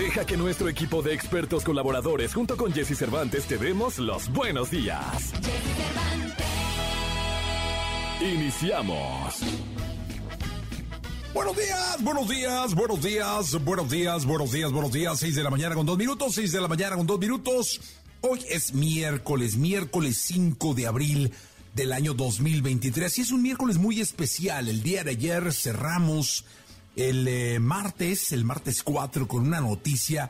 Deja que nuestro equipo de expertos colaboradores junto con Jesse Cervantes te demos los buenos días. Iniciamos. Buenos días, buenos días, buenos días, buenos días, buenos días, buenos días. 6 de la mañana con dos minutos, 6 de la mañana con dos minutos. Hoy es miércoles, miércoles 5 de abril del año 2023 y es un miércoles muy especial. El día de ayer cerramos el eh, martes, el martes 4, con una noticia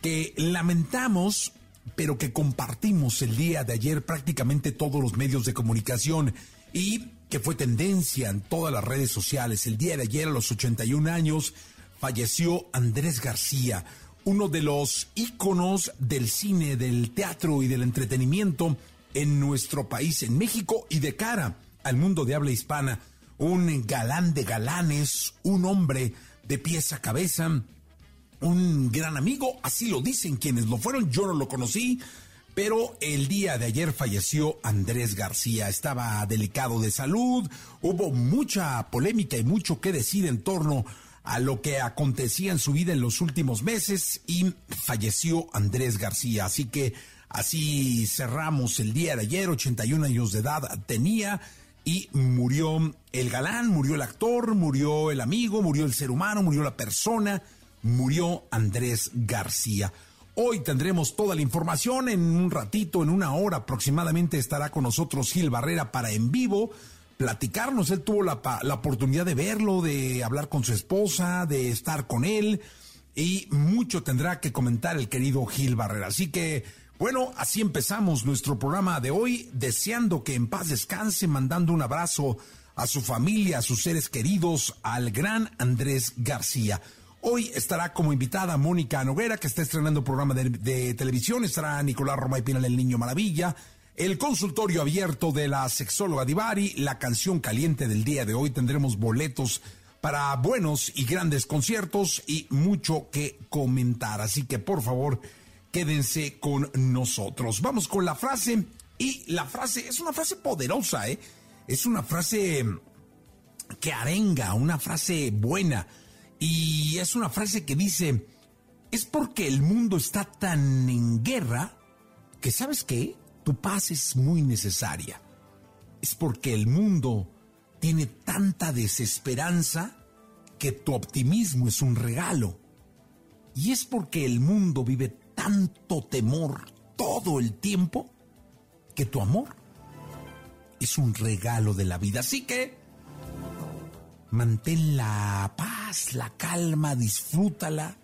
que lamentamos, pero que compartimos el día de ayer prácticamente todos los medios de comunicación y que fue tendencia en todas las redes sociales. El día de ayer, a los 81 años, falleció Andrés García, uno de los íconos del cine, del teatro y del entretenimiento en nuestro país, en México y de cara al mundo de habla hispana un galán de galanes, un hombre de pies a cabeza, un gran amigo, así lo dicen quienes lo fueron, yo no lo conocí, pero el día de ayer falleció Andrés García, estaba delicado de salud, hubo mucha polémica y mucho que decir en torno a lo que acontecía en su vida en los últimos meses y falleció Andrés García, así que así cerramos el día de ayer, 81 años de edad tenía y murió el galán, murió el actor, murió el amigo, murió el ser humano, murió la persona, murió Andrés García. Hoy tendremos toda la información en un ratito, en una hora aproximadamente estará con nosotros Gil Barrera para en vivo platicarnos. Él tuvo la, la oportunidad de verlo, de hablar con su esposa, de estar con él y mucho tendrá que comentar el querido Gil Barrera. Así que bueno, así empezamos nuestro programa de hoy, deseando que en paz descanse, mandando un abrazo a su familia, a sus seres queridos, al gran Andrés García. Hoy estará como invitada Mónica Noguera, que está estrenando programa de, televisión, estará Nicolás Romay Pinal, el Niño Maravilla, el consultorio abierto de la sexóloga Divari, la canción caliente del día de hoy, tendremos boletos para buenos y grandes conciertos y mucho que comentar. Así que por favor, quédense con nosotros. Vamos con la frase y la frase es una frase poderosa, ¿eh? Es una frase que arenga, una frase buena y es una frase que dice, es porque el mundo está tan en guerra que sabes qué, tu paz es muy necesaria. Es porque el mundo tiene tanta desesperanza que tu optimismo es un regalo. Y es porque el mundo vive tanto temor todo el tiempo que tu amor es un regalo de la vida. Así que mantén la paz, la calma, disfrútala,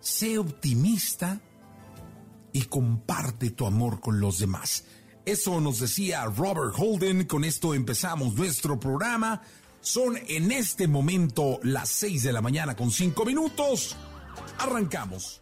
sé optimista y comparte tu amor con los demás. Eso nos decía Robert Holden. Con esto empezamos nuestro programa. Son en este momento las 6 de la mañana con 5 minutos. Arrancamos.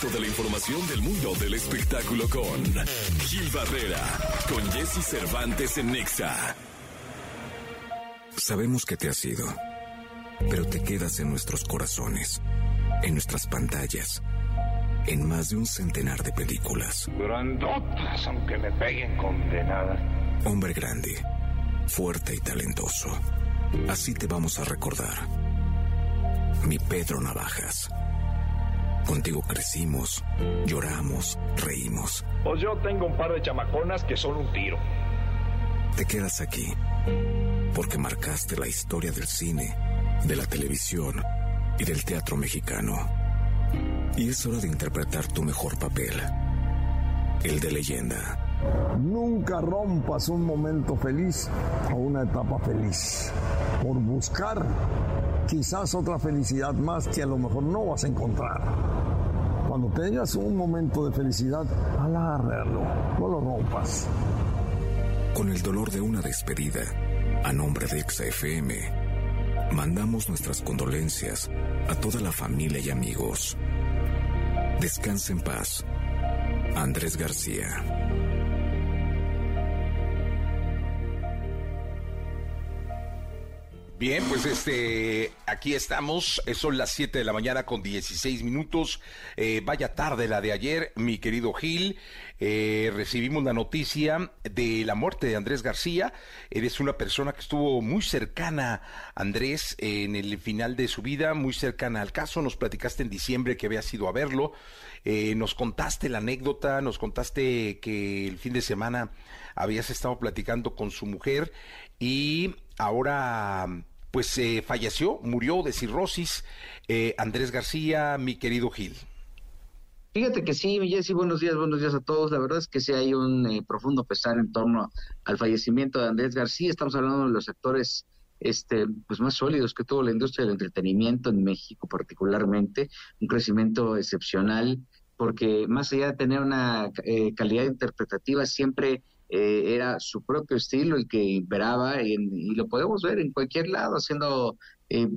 Toda la información del mundo del espectáculo con Gil Barrera, con Jesse Cervantes en Nexa. Sabemos que te has ido, pero te quedas en nuestros corazones, en nuestras pantallas en más de un centenar de películas. Grandotas, aunque me peguen condenadas. Hombre grande, fuerte y talentoso. Así te vamos a recordar. Mi Pedro Navajas. Contigo crecimos, lloramos, reímos. Pues yo tengo un par de chamaconas que son un tiro. Te quedas aquí porque marcaste la historia del cine, de la televisión y del teatro mexicano. Y es hora de interpretar tu mejor papel, el de leyenda. Nunca rompas un momento feliz o una etapa feliz por buscar quizás otra felicidad más que a lo mejor no vas a encontrar. Cuando tengas un momento de felicidad, alárralo, no lo rompas. Con el dolor de una despedida, a nombre de XFM, mandamos nuestras condolencias a toda la familia y amigos. Descansa en paz. Andrés García. Bien, pues este, aquí estamos, eh, son las 7 de la mañana con 16 minutos, eh, vaya tarde la de ayer, mi querido Gil, eh, recibimos la noticia de la muerte de Andrés García, eres una persona que estuvo muy cercana, Andrés, en el final de su vida, muy cercana al caso, nos platicaste en diciembre que había ido a verlo, nos contaste la anécdota, nos contaste que el fin de semana habías estado platicando con su mujer y ahora pues eh, falleció, murió de cirrosis. Eh, Andrés García, mi querido Gil. Fíjate que sí, Jessy, buenos días, buenos días a todos. La verdad es que sí hay un eh, profundo pesar en torno al fallecimiento de Andrés García. Estamos hablando de los sectores este, pues más sólidos que tuvo la industria del entretenimiento en México particularmente, un crecimiento excepcional, porque más allá de tener una calidad interpretativa, siempre eh, era su propio estilo el que imperaba y, lo podemos ver en cualquier lado haciendo eh,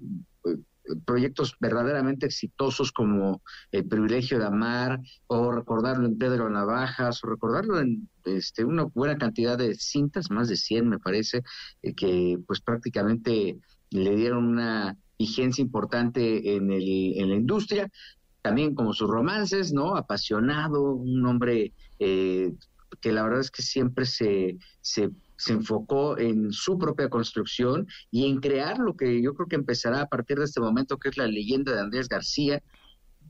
proyectos verdaderamente exitosos como El privilegio de amar o recordarlo en Pedro Navajas o recordarlo en este, una buena cantidad de cintas, más de 100 me parece, eh, que pues prácticamente le dieron una vigencia importante en, el, en la industria, también como sus romances, ¿no? Apasionado, un hombre eh, que la verdad es que siempre se, se, enfocó en su propia construcción y en crear lo que yo creo que empezará a partir de este momento, que es la leyenda de Andrés García.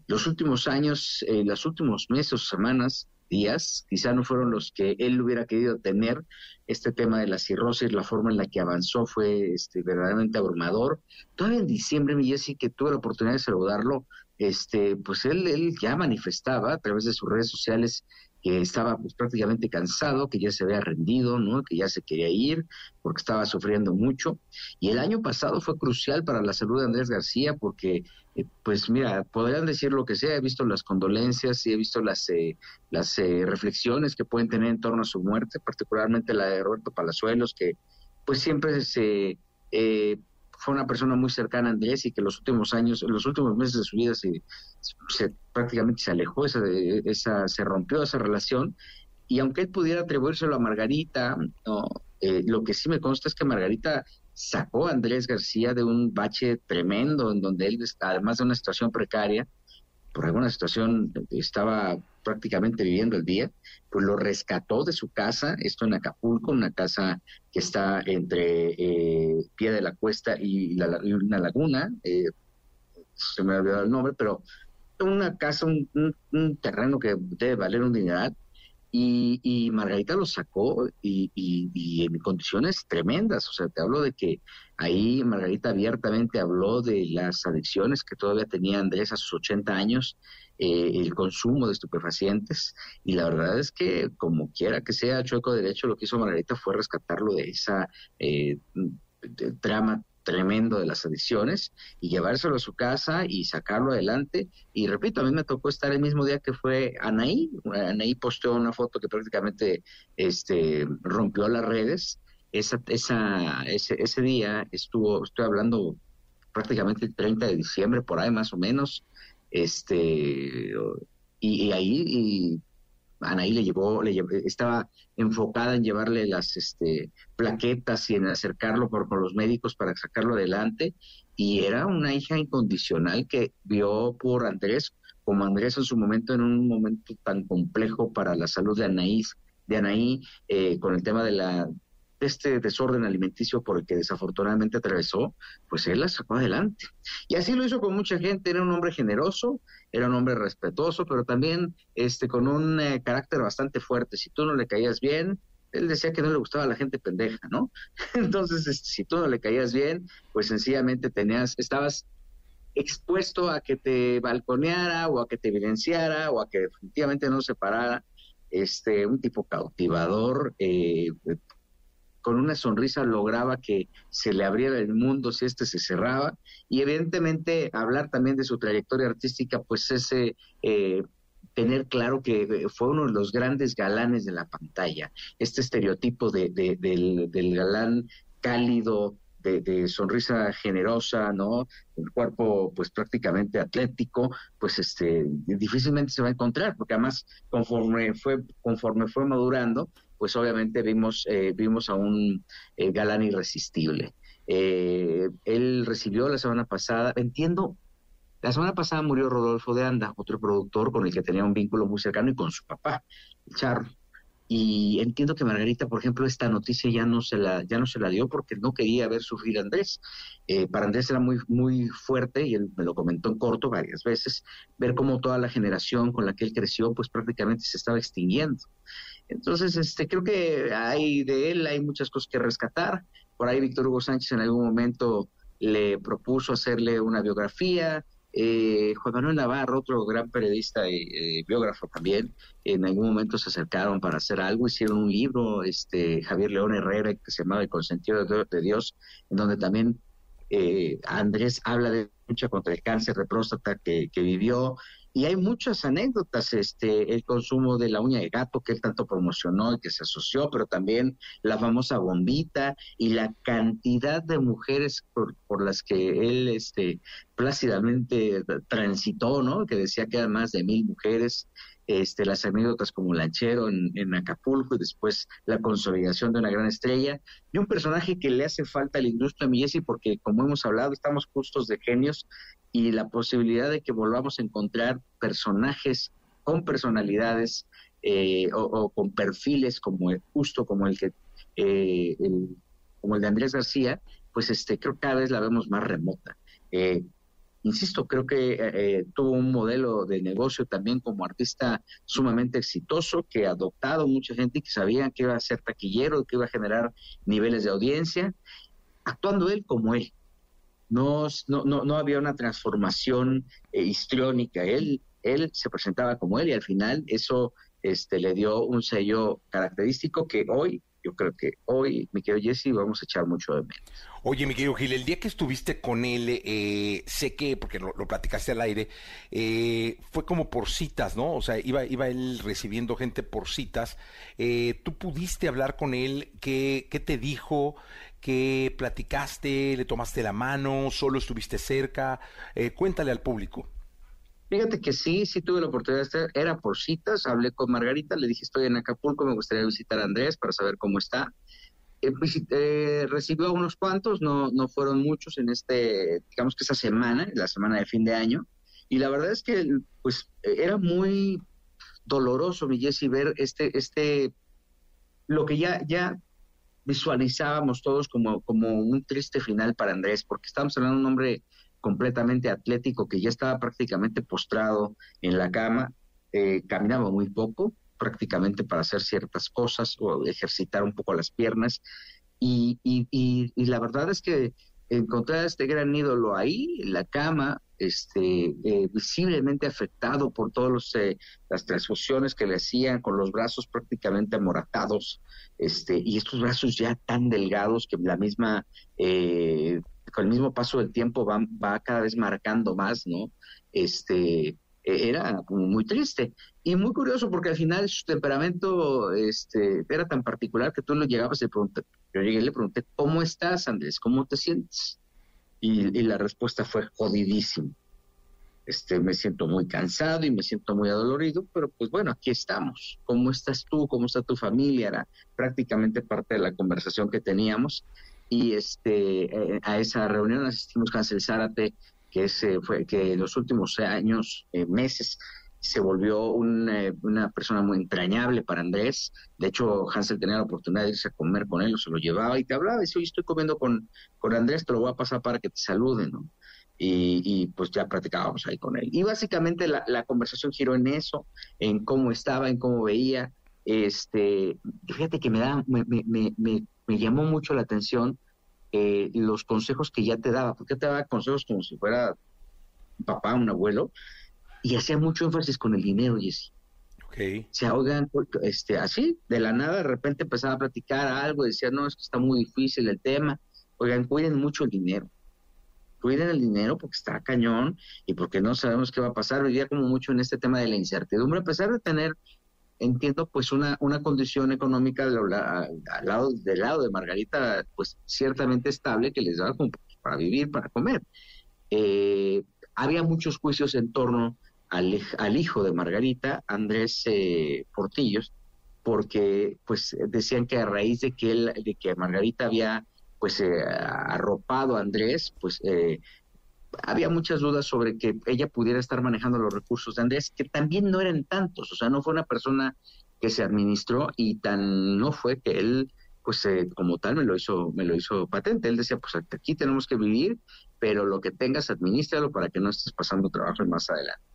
Los últimos años, eh, los últimos meses, semanas, días, quizá no fueron los que él hubiera querido tener. Este tema de la cirrosis, la forma en la que avanzó fue este, verdaderamente abrumador. Todavía en diciembre, mi Jessy, que tuve la oportunidad de saludarlo, este, pues él, él ya manifestaba a través de sus redes sociales que estaba pues, prácticamente cansado, que ya se había rendido, ¿no? que ya se quería ir porque estaba sufriendo mucho. Y el año pasado fue crucial para la salud de Andrés García porque, eh, pues mira, podrían decir lo que sea, he visto las condolencias y he visto las, eh, las eh, reflexiones que pueden tener en torno a su muerte, particularmente la de Roberto Palazuelos, que pues siempre se fue una persona muy cercana a Andrés y que los últimos años, en los últimos meses de su vida se, se prácticamente se alejó, esa, esa, se rompió esa relación. Y aunque él pudiera atribuírselo a Margarita, eh, lo que sí me consta es que Margarita sacó a Andrés García de un bache tremendo en donde él, además de una situación precaria, por alguna situación estaba prácticamente viviendo el día, pues lo rescató de su casa, esto en Acapulco, una casa que está entre eh, Pie de la Cuesta y, la, una laguna, eh, se me ha olvidado el nombre, pero una casa, un, terreno que debe valer un dineral, y, y, Margarita lo sacó y, y, en condiciones tremendas. O sea, te hablo de que ahí Margarita abiertamente habló de las adicciones que todavía tenía Andrés a sus 80 años, eh, el consumo de estupefacientes. Y la verdad es que, como quiera que sea chueco derecho, lo que hizo Margarita fue rescatarlo de esa eh, trama tremendo de las adicciones y llevárselo a su casa y sacarlo adelante. Y repito, a mí me tocó estar el mismo día que fue Anaí. Anaí posteó una foto que prácticamente este, rompió las redes. Esa, esa, ese, ese día estuvo, estoy hablando prácticamente el 30 de diciembre, por ahí más o menos. Este, y, ahí y Anaí le llevó, le estaba enfocada en llevarle las este, plaquetas y en acercarlo por, los médicos para sacarlo adelante. Y era una hija incondicional que vio por Andrés como Andrés en su momento, en un momento tan complejo para la salud de Anaí, de Anaí eh, con el tema de la este desorden alimenticio por el que desafortunadamente atravesó, pues él la sacó adelante. Y así lo hizo con mucha gente, era un hombre generoso, era un hombre respetuoso, pero también este con un eh, carácter bastante fuerte. Si tú no le caías bien, él decía que no le gustaba a la gente pendeja, ¿no? Entonces, este, si tú no le caías bien, pues sencillamente tenías, estabas expuesto a que te balconeara o a que te evidenciara o a que definitivamente no se parara este un tipo cautivador eh, con una sonrisa lograba que se le abriera el mundo si este se cerraba y evidentemente hablar también de su trayectoria artística pues ese eh, tener claro que fue uno de los grandes galanes de la pantalla este estereotipo de, del, galán cálido de, sonrisa generosa, ¿no? El cuerpo, pues prácticamente atlético, pues este, difícilmente se va a encontrar, porque además, conforme fue, conforme fue madurando, pues obviamente vimos, eh, vimos a un eh, galán irresistible. Eh, él recibió la semana pasada, entiendo, la semana pasada murió Rodolfo de Anda, otro productor con el que tenía un vínculo muy cercano y con su papá, Charro. Y entiendo que Margarita, por ejemplo, esta noticia ya no se la, ya no se la dio porque no quería ver sufrir a Andrés. para Andrés era muy, muy fuerte, y él me lo comentó en corto varias veces, ver cómo toda la generación con la que él creció, pues prácticamente se estaba extinguiendo. Entonces, este, creo que hay de él, hay muchas cosas que rescatar. Por ahí Víctor Hugo Sánchez en algún momento le propuso hacerle una biografía. Eh, Juan Manuel Navarro, otro gran periodista y eh, biógrafo también, en algún momento se acercaron para hacer algo, hicieron un libro, este Javier León Herrera, que se llamaba El consentido de, Dios, en donde también eh, Andrés habla de lucha contra el cáncer de próstata que, que vivió, y hay muchas anécdotas, este, el consumo de la uña de gato que él tanto promocionó y que se asoció, pero también la famosa bombita y la cantidad de mujeres por, por las que él este, plácidamente transitó, ¿no? Que decía que eran más de mil mujeres, este, las anécdotas como Lanchero en, en, Acapulco y después la consolidación de una gran estrella y un personaje que le hace falta a la industria Millesi porque como hemos hablado estamos justos de genios y la posibilidad de que volvamos a encontrar personajes con personalidades eh, o, con perfiles como justo como el que eh, como el de Andrés García pues este creo que cada vez la vemos más remota. Eh, insisto creo que tuvo un modelo de negocio también como artista sumamente exitoso que ha adoptado mucha gente que sabía que iba a ser taquillero que iba a generar niveles de audiencia actuando él como él no, no, no, había una transformación eh, histriónica. Él, él se presentaba como él y al final eso este, le dio un sello característico que hoy, yo creo que hoy, mi querido Jesse, vamos a echar mucho de menos. Oye, mi querido Gil, el día que estuviste con él, eh, sé que, porque lo, platicaste al aire, eh, fue como por citas, ¿no? O sea, iba, iba él recibiendo gente por citas. ¿Tú pudiste hablar con él? ¿Qué, qué te dijo? ¿Qué platicaste? ¿Le tomaste la mano? ¿Solo estuviste cerca? Eh, cuéntale al público. Fíjate que sí, sí tuve la oportunidad de estar, era por citas, hablé con Margarita, le dije estoy en Acapulco, me gustaría visitar a Andrés para saber cómo está. Eh, eh, recibió a unos cuantos, no, no fueron muchos en este, digamos que esa semana, la semana de fin de año, y la verdad es que pues era muy doloroso, mi Jessy, ver este, este, lo que ya, ya visualizábamos todos como, como un triste final para Andrés, porque estamos hablando de un hombre completamente atlético que ya estaba prácticamente postrado en la cama, eh, caminaba muy poco, prácticamente para hacer ciertas cosas o ejercitar un poco las piernas. Y, y, y, la verdad es que encontrar a este gran ídolo ahí, en la cama, este, eh, visiblemente afectado por todas eh, las transfusiones que le hacían, con los brazos prácticamente amoratados, este, y estos brazos ya tan delgados que la misma, eh, con el mismo paso del tiempo va, va cada vez marcando más, ¿no? Este, e, era muy triste y muy curioso porque al final su temperamento este, era tan particular que tú lo llegabas y yo llegué y le pregunté, ¿cómo estás Andrés? ¿Cómo te sientes? Y, y la respuesta fue jodidísimo este, me siento muy cansado y me siento muy adolorido, pero pues bueno, aquí estamos. ¿Cómo estás tú? ¿Cómo está tu familia? Era prácticamente parte de la conversación que teníamos. Y este, eh, a esa reunión asistimos Cancel Zárate que, fue, que en los últimos años, meses, se volvió una persona muy entrañable para Andrés. De hecho, Hansel tenía la oportunidad de irse a comer con él, o se lo llevaba y te hablaba, y decía, hoy estoy comiendo con, con Andrés, te lo voy a pasar para que te saluden, ¿no? Y, pues ya practicábamos ahí con él. Y básicamente la, conversación giró en eso, en cómo estaba, en cómo veía. Este, fíjate que me, da, me, me, me, me llamó mucho la atención eh, los consejos que ya te daba, porque te daba consejos como si fuera un papá, un abuelo, y hacía mucho énfasis con el dinero, Jesse. Okay. Se ahogan, este, así, de la nada, de repente empezaba a platicar algo, decía, no, es que está muy difícil el tema. Oigan, cuiden mucho el dinero. Cuiden el dinero porque está cañón y porque no sabemos qué va a pasar. Vivía como mucho en este tema de la incertidumbre, a pesar de tener, entiendo, pues una, una condición económica al, lado, del lado de Margarita, pues ciertamente estable, que les daba para vivir, para comer. Eh, había muchos juicios en torno al, hijo de Margarita, Andrés eh, Portillos, porque pues decían que a raíz de que él, de que Margarita había pues eh, arropado a Andrés, pues eh, había muchas dudas sobre que ella pudiera estar manejando los recursos de Andrés, que también no eran tantos, o sea, no fue una persona que se administró y tan no fue que él pues como tal me lo hizo me lo hizo patente. Él decía pues aquí tenemos que vivir pero lo que tengas administralo para que no estés pasando trabajo más adelante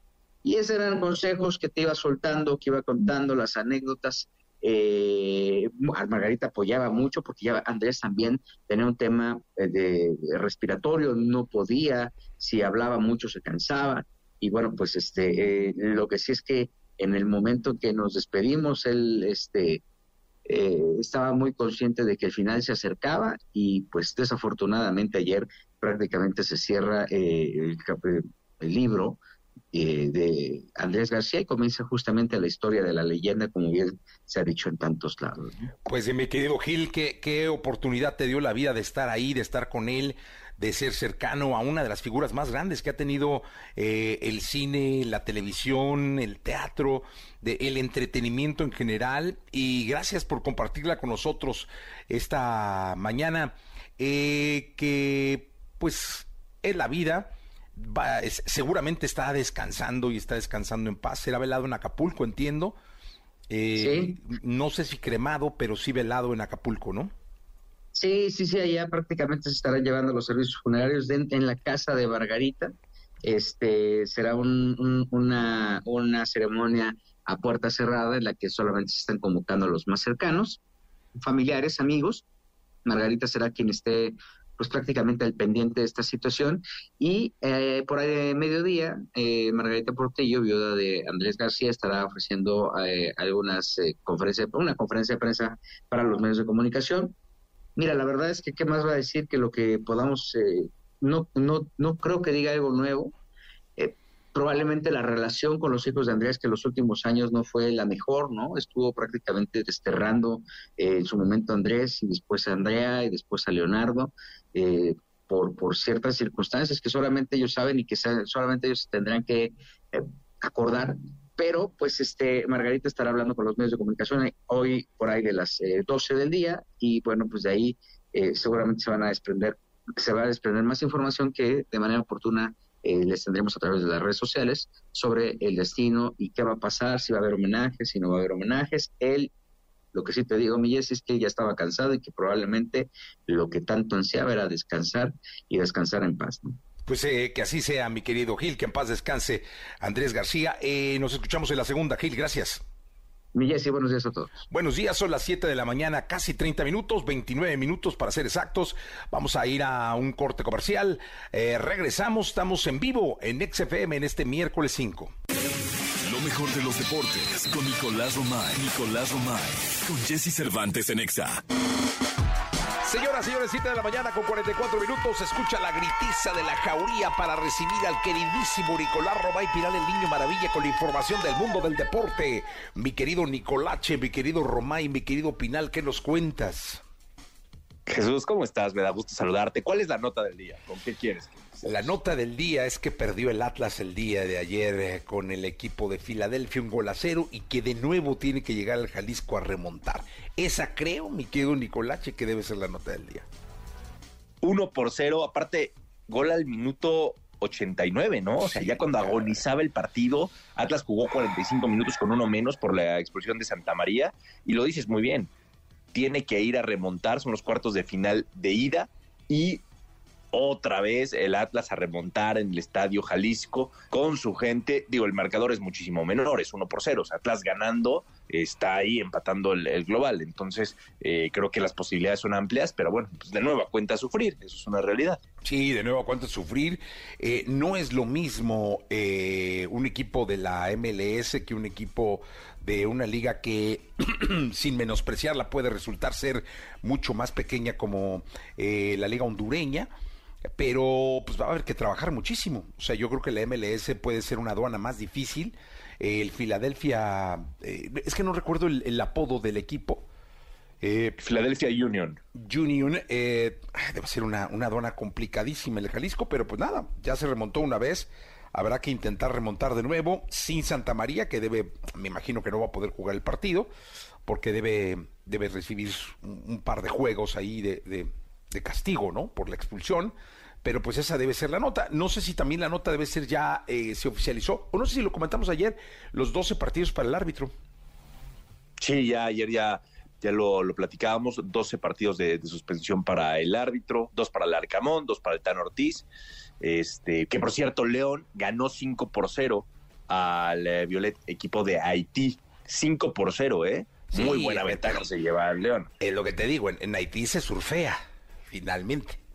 y esos eran consejos que te iba soltando, que iba contando, las anécdotas. Eh, Margarita apoyaba mucho porque ya Andrés también tenía un tema eh, de, respiratorio, no podía, si hablaba mucho se cansaba. Y bueno, pues este, eh, lo que sí es que en el momento que nos despedimos, él este, eh, estaba muy consciente de que el final se acercaba y pues desafortunadamente ayer prácticamente se cierra el, el libro eh, de Andrés García y comienza justamente la historia de la leyenda, como bien se ha dicho en tantos lados. Pues mi querido Gil, ¿qué, qué oportunidad te dio la vida de estar ahí, de estar con él, de ser cercano a una de las figuras más grandes que ha tenido eh, el cine, la televisión, el teatro, el entretenimiento en general. Y gracias por compartirla con nosotros esta mañana, eh, que pues es la vida seguramente está descansando y está descansando en paz. Será velado en Acapulco, entiendo. Eh, no sé si cremado, pero sí velado en Acapulco, ¿no? Sí, sí, sí, allá prácticamente se estarán llevando los servicios funerarios en la casa de Margarita. Este será una, una ceremonia a puerta cerrada en la que solamente se están convocando a los más cercanos, familiares, amigos. Margarita será quien esté pues prácticamente al pendiente de esta situación. Y eh, por ahí de mediodía, eh, Margarita Portillo, viuda de Andrés García, estará ofreciendo eh, algunas conferencias, una conferencia de prensa para los medios de comunicación. Mira, la verdad es que qué más va a decir que lo que podamos, no, no, no creo que diga algo nuevo, probablemente la relación con los hijos de Andrés, que en los últimos años no fue la mejor, ¿no? Estuvo prácticamente desterrando eh, en su momento a Andrés y después a Andrea y después a Leonardo. Eh, por, por ciertas circunstancias que solamente ellos saben y que solamente ellos tendrán que eh, acordar. Pero, pues, este, Margarita estará hablando con los medios de comunicación hoy por ahí de las 12 del día y, bueno, pues de ahí seguramente se van a desprender, se va a desprender más información que de manera oportuna eh, les tendremos a través de las redes sociales sobre el destino y qué va a pasar, si va a haber homenajes, si no va a haber homenajes. Él, lo que sí te digo, mi es que ya estaba cansado y que probablemente lo que tanto ansiaba era descansar y descansar en paz. Pues eh, que así sea, mi querido Gil, que en paz descanse Andrés García. Eh, nos escuchamos en la segunda, Gil, gracias. Mi buenos días a todos. Buenos días, son las 7 de la mañana, casi 30 minutos, 29 minutos para ser exactos. Vamos a ir a un corte comercial. Eh, regresamos, estamos en vivo en XFM en este miércoles 5. Lo mejor de los deportes con Nicolás Romay. Nicolás Romay. Con Jesse Cervantes en Exa. Señoras, señores, 7 de la mañana con 44 minutos. Escucha la gritiza de la jauría para recibir al queridísimo Nicolás Romay Piral, el niño maravilla, con la información del mundo del deporte. Mi querido Nicolache, mi querido Romay, mi querido Pinal, ¿qué nos cuentas? Jesús, ¿cómo estás? Me da gusto saludarte. ¿Cuál es la nota del día? ¿Con qué quieres? La nota del día es que perdió el Atlas el día de ayer eh, con el equipo de Filadelfia, un gol a cero, y que de nuevo tiene que llegar al Jalisco a remontar. Esa creo, mi querido Nicolache, que debe ser la nota del día. Uno por cero, aparte, gol al minuto 89, ¿no? O sea, ya cuando agonizaba el partido, Atlas jugó 45 minutos con uno menos por la expulsión de Santa María, y lo dices muy bien, tiene que ir a remontar, son los cuartos de final de ida, y otra vez el Atlas a remontar en el estadio Jalisco con su gente. Digo, el marcador es muchísimo menor, es uno por cero. O sea, Atlas ganando está ahí empatando el, global. Entonces, eh, creo que las posibilidades son amplias, pero bueno, pues de nuevo cuenta sufrir, eso es una realidad. Sí, de nuevo cuenta sufrir. Eh, no es lo mismo eh, un equipo de la MLS que un equipo de una liga que, sin menospreciarla, puede resultar ser mucho más pequeña como la liga hondureña pero pues va a haber que trabajar muchísimo. O sea, yo creo que la MLS puede ser una aduana más difícil. el Philadelphia, eh, es que no recuerdo el, apodo del equipo. Eh, Philadelphia Union. Union, eh, debe ser una, una aduana complicadísima el Jalisco, pero pues nada, ya se remontó una vez. Habrá que intentar remontar de nuevo sin Santa María, que debe, me imagino que no va a poder jugar el partido, porque debe, debe recibir un, par de juegos ahí de de castigo, ¿no? Por la expulsión. Pero pues esa debe ser la nota. No sé si también la nota debe ser ya, eh, se oficializó, o no sé si lo comentamos ayer, los 12 partidos para el árbitro. Sí, ya ayer ya, ya lo, lo platicábamos, 12 partidos de, suspensión para el árbitro, dos para el Arcamón, dos para el Tan Ortiz. Este, que por cierto, León ganó 5 por 0 al eh, Violet equipo de Haití. 5 por 0, ¿eh? Muy buena ventaja se lleva el León. Es lo que te digo, en Haití se surfea finalmente.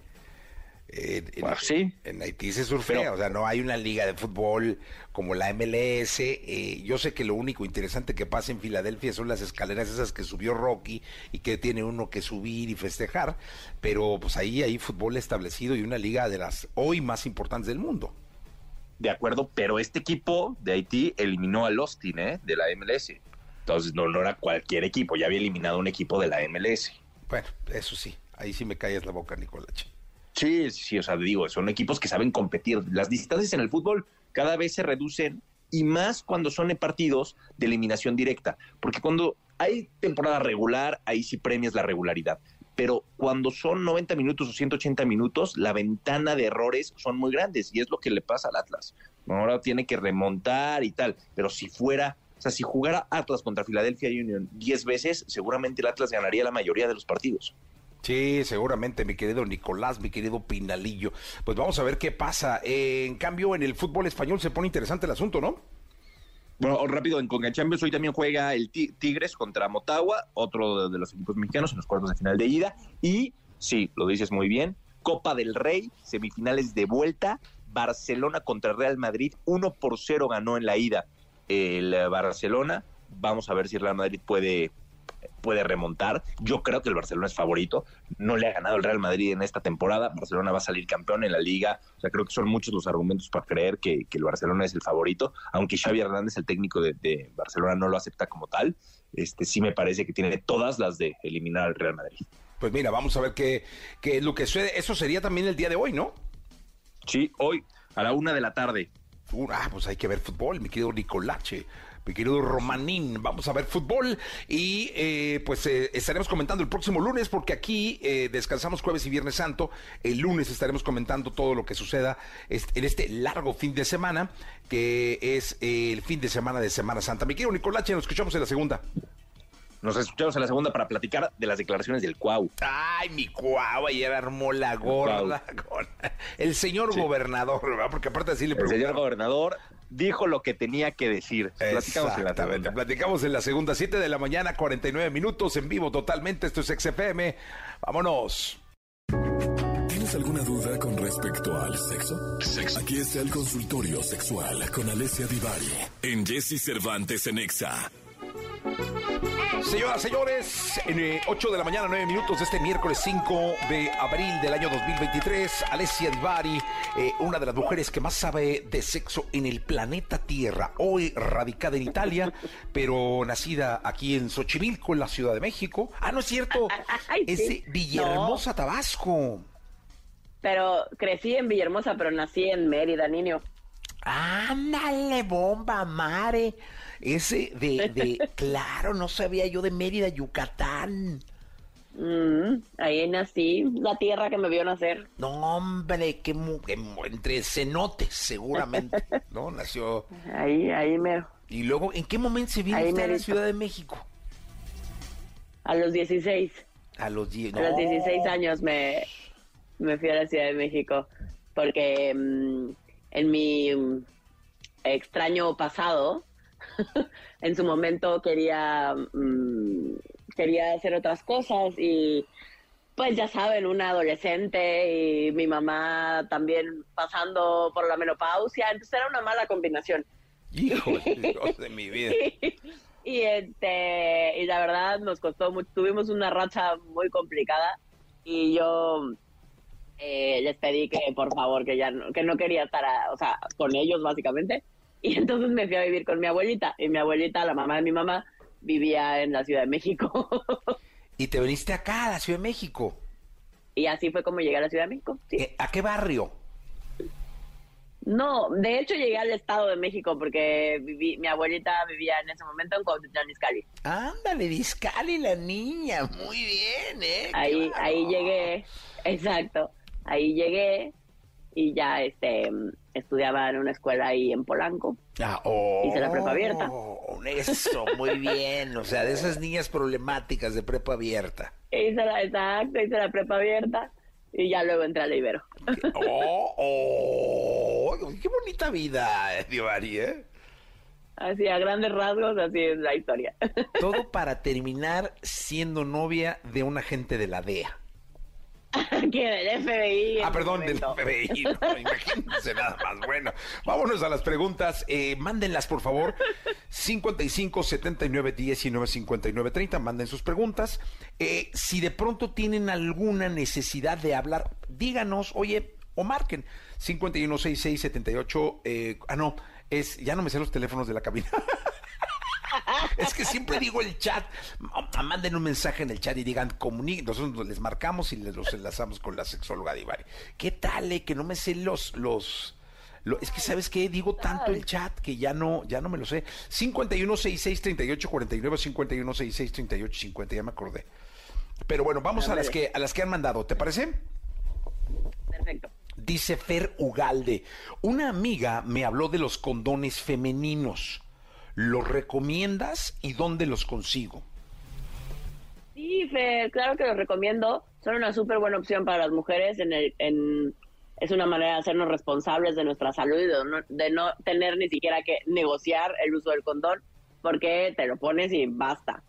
Eh, en, sí. en Haití se surfea, o sea, no hay una liga de fútbol como la MLS. Eh, yo sé que lo único interesante que pasa en Filadelfia son las escaleras esas que subió Rocky y que tiene uno que subir y festejar, pero pues ahí hay fútbol establecido y una liga de las hoy más importantes del mundo. De acuerdo, pero este equipo de Haití eliminó al Austin, ¿eh? De la MLS. Entonces no, no era cualquier equipo, ya había eliminado un equipo de la MLS. Bueno, eso sí. Ahí sí me callas la boca, Nicolache. Sí, sí, o sea, digo, son equipos que saben competir. Las distancias en el fútbol cada vez se reducen y más cuando son partidos de eliminación directa, porque cuando hay temporada regular, ahí sí premias la regularidad. Pero cuando son 90 minutos o 180 minutos, la ventana de errores son muy grandes y es lo que le pasa al Atlas. Ahora tiene que remontar y tal, pero si fuera, o sea, si jugara Atlas contra Philadelphia Union 10 veces, seguramente el Atlas ganaría la mayoría de los partidos. Sí, seguramente, mi querido Nicolás, mi querido Pinalillo. Pues vamos a ver qué pasa. en cambio, en el fútbol español se pone interesante el asunto, ¿no? Bueno, rápido, en Conga Champions hoy también juega el Tigres contra Motagua, otro de los equipos mexicanos en los cuartos de final de ida. Y, sí, lo dices muy bien, Copa del Rey, semifinales de vuelta, Barcelona contra Real Madrid, 1 por 0 ganó en la ida el Barcelona. Vamos a ver si Real Madrid puede puede remontar. Yo creo que el Barcelona es favorito. No le ha ganado el Real Madrid en esta temporada. Barcelona va a salir campeón en la liga. O sea, creo que son muchos los argumentos para creer que, el Barcelona es el favorito. Aunque Xavi Hernández, el técnico de, Barcelona, no lo acepta como tal, este sí me parece que tiene todas las de eliminar al Real Madrid. Pues mira, vamos a ver qué, qué es lo que sucede. Eso sería también el día de hoy, ¿no? Sí, hoy, a la una de la tarde. Uh, ah, pues hay que ver fútbol, mi querido Nicolache mi querido Romanín. Vamos a ver fútbol y eh, pues eh, estaremos comentando el próximo lunes porque aquí eh, descansamos jueves y viernes santo. El lunes estaremos comentando todo lo que suceda en este largo fin de semana que es el fin de semana de Semana Santa. Mi querido Nicolache, nos escuchamos en la segunda. Nos escuchamos en la segunda para platicar de las declaraciones del Cuau. Ay, mi Cuau, ayer armó la gorda. El, señor gobernador, ¿verdad? Porque aparte así le El señor gobernador dijo lo que tenía que decir. Platicamos en la segunda. Platicamos en la segunda, 7 de la mañana, 49 minutos en vivo totalmente. Esto es XFM. Vámonos. ¿Tienes alguna duda con respecto al sexo? sexo? Aquí está el consultorio sexual con Alessia Divari en Jesse Cervantes en Exa. Señoras, señores, en 8 eh, de la mañana, 9 minutos de este miércoles 5 de abril del año 2023, Alessia Divari, eh, una de las mujeres que más sabe de sexo en el planeta Tierra, hoy radicada en Italia, pero nacida aquí en Xochimilco, en la Ciudad de México. Ah, no es cierto, es de Villahermosa, Tabasco. Pero crecí en Villahermosa, pero nací en Mérida, niño. Ándale, bomba, mare. Ese de, de, claro, no sabía yo de Mérida, Yucatán. Mm, ahí nací, la tierra que me vio nacer. No, hombre, que, entre cenotes, seguramente, ¿no? Nació. Ahí, ahí me. Y luego, ¿en qué momento se vino a la Ciudad de México? A los 16. A los, a los 16 años me, me fui a la Ciudad de México porque mm, en mi mm, extraño pasado, en su momento quería, mm, quería hacer otras cosas y pues ya saben, una adolescente y mi mamá también pasando por la menopausia, entonces era una mala combinación. Hijo de mi vida. y este y la verdad nos costó mucho, tuvimos una racha muy complicada y yo eh, les pedí que por favor que ya no, que no quería estar o sea con ellos básicamente y entonces me fui a vivir con mi abuelita. Y mi abuelita la mamá de mi mamá vivía en la Ciudad de México. Y te viniste acá a la Ciudad de México. Y así fue como llegué a la Ciudad de México a qué barrio no, de hecho llegué al Estado de México porque viví, mi abuelita vivía en ese momento en Cuautitlán Izcalli. Ándale, Izcalli la niña, muy bien, ¿eh? Ahí, ahí llegué, exacto. Ahí llegué y ya este estudiaba en una escuela ahí en Polanco. Ah, oh, hice la prepa abierta. Eso, muy bien. O sea, de esas niñas problemáticas de prepa abierta. Hice la, exacto, hice la prepa abierta y ya luego entré a la Ibero. Oh, oh, qué bonita vida, Divari, ¿eh? Así, a grandes rasgos, así es la historia. Todo para terminar siendo novia de un agente de la DEA. que del FBI. Ah, perdón, del FBI. imagínense nada más. Bueno, vámonos a las preguntas. Eh, mándenlas, por favor. 55 79 19 59 30. Manden sus preguntas. Eh, si de pronto tienen alguna necesidad de hablar, díganos, oye, o marquen. 51 66 78. Eh, ah, no, es, ya no me sé los teléfonos de la cabina. es que siempre digo el chat. Manden un mensaje en el chat y digan, comuniquen. Nosotros les marcamos y les los enlazamos con la sexóloga Divari. ¿Qué tal, eh? Que no me sé los, los, es que sabes qué digo tanto el chat que ya no ya no me lo sé. 51 66 38 49 51 66 38 50 ya me acordé. Pero bueno, vamos a las que a las que han mandado, ¿te parece? Perfecto. Dice Fer Ugalde, una amiga me habló de los condones femeninos. ¿Los recomiendas y dónde los consigo? Sí, Fer, claro que los recomiendo. Son una súper buena opción para las mujeres. Es una manera de hacernos responsables de nuestra salud y de no, tener ni siquiera que negociar el uso del condón, porque te lo pones y basta.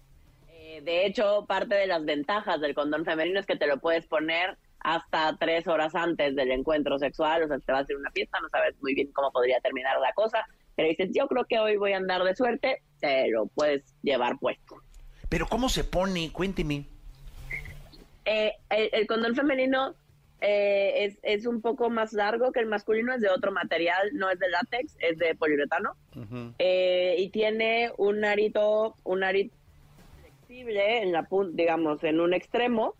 Eh, de hecho, parte de las ventajas del condón femenino es que te lo puedes poner hasta tres horas antes del encuentro sexual, o sea, te vas a hacer una fiesta, no sabes muy bien cómo podría terminar la cosa, pero dices, yo creo que hoy voy a andar de suerte, te lo puedes llevar puesto. Pero ¿cómo se pone? Cuénteme. Eh, el, condón femenino eh, es, es, un poco más largo que el masculino, es de otro material, no es de látex, es de poliuretano. Eh, y tiene un arito, un arito flexible en la punta, digamos, en un extremo.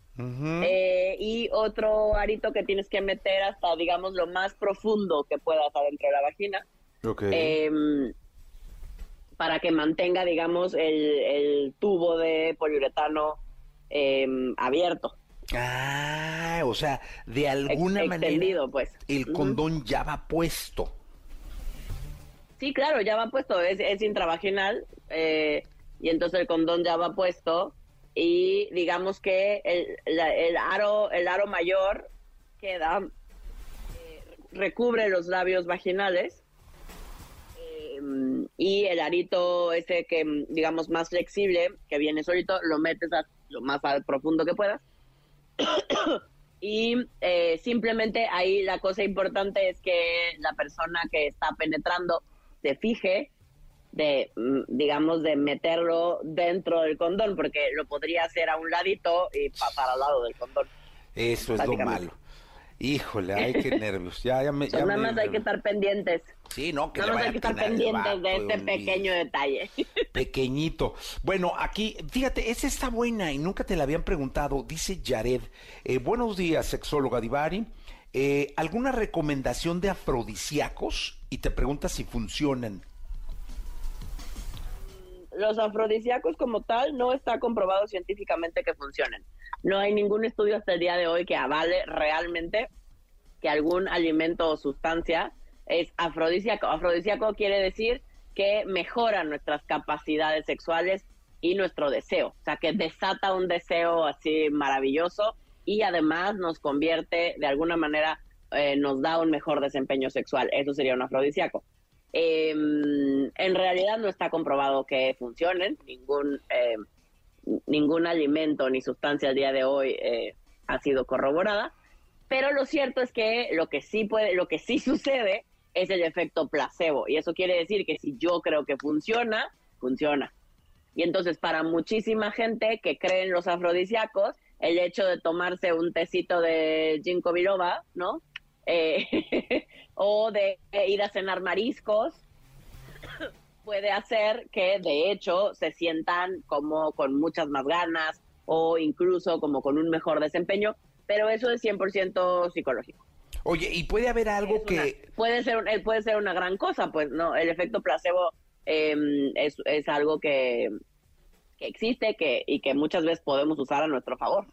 y otro arito que tienes que meter hasta, digamos, lo más profundo que puedas adentro de la vagina. Em, para que mantenga, digamos, el, tubo de poliuretano em, abierto. Ah, o sea, de alguna manera pues. el condón ya va puesto. Sí, claro, ya va puesto, es, es intravaginal eh, y entonces el condón ya va puesto y digamos que el, el aro el aro mayor queda eh, recubre los labios vaginales y el arito ese que, digamos, más flexible, que viene solito, lo metes a lo más profundo que puedas. y eh, simplemente ahí la cosa importante es que la persona que está penetrando se fije de, mm, digamos, de meterlo dentro del condón, porque lo podría hacer a un ladito y pasar al lado del condón. Eso es lo malo. Híjole, ay, qué nervios. Ya, ya me, ya nada más hay que estar pendientes. Sí, no, que nada más hay que estar pendientes de este pequeño detalle. Pequeñito. Bueno, aquí, fíjate, esa está buena y nunca te la habían preguntado. Dice Jared. Eh, buenos días, sexóloga Divari. Eh, ¿Alguna recomendación de afrodisíacos? Y te pregunta si funcionan. los afrodisíacos como tal no está comprobado científicamente que funcionen. No hay ningún estudio hasta el día de hoy que avale realmente que algún alimento o sustancia es afrodisíaco. Afrodisíaco quiere decir que mejora nuestras capacidades sexuales y nuestro deseo, o sea, que desata un deseo así maravilloso y además nos convierte de alguna manera, eh, nos da un mejor desempeño sexual. Eso sería un afrodisíaco. Em, en realidad no está comprobado que funcionen, ningún, eh, ningún alimento ni sustancia al día de hoy eh, ha sido corroborada, pero lo cierto es que lo que sí puede, lo que sí sucede es el efecto placebo y eso quiere decir que si yo creo que funciona, funciona. Y entonces para muchísima gente que cree en los afrodisíacos, el hecho de tomarse un tecito de ginkgo biloba, ¿no? Eh, o de ir a cenar mariscos, puede hacer que de hecho se sientan como con muchas más ganas o incluso como con un mejor desempeño, pero eso es 100% psicológico. Oye, ¿y puede haber algo que...? puede, ser, eh, puede ser una gran cosa, pues no, el efecto placebo em, es, es algo que, que existe que, y que muchas veces podemos usar a nuestro favor.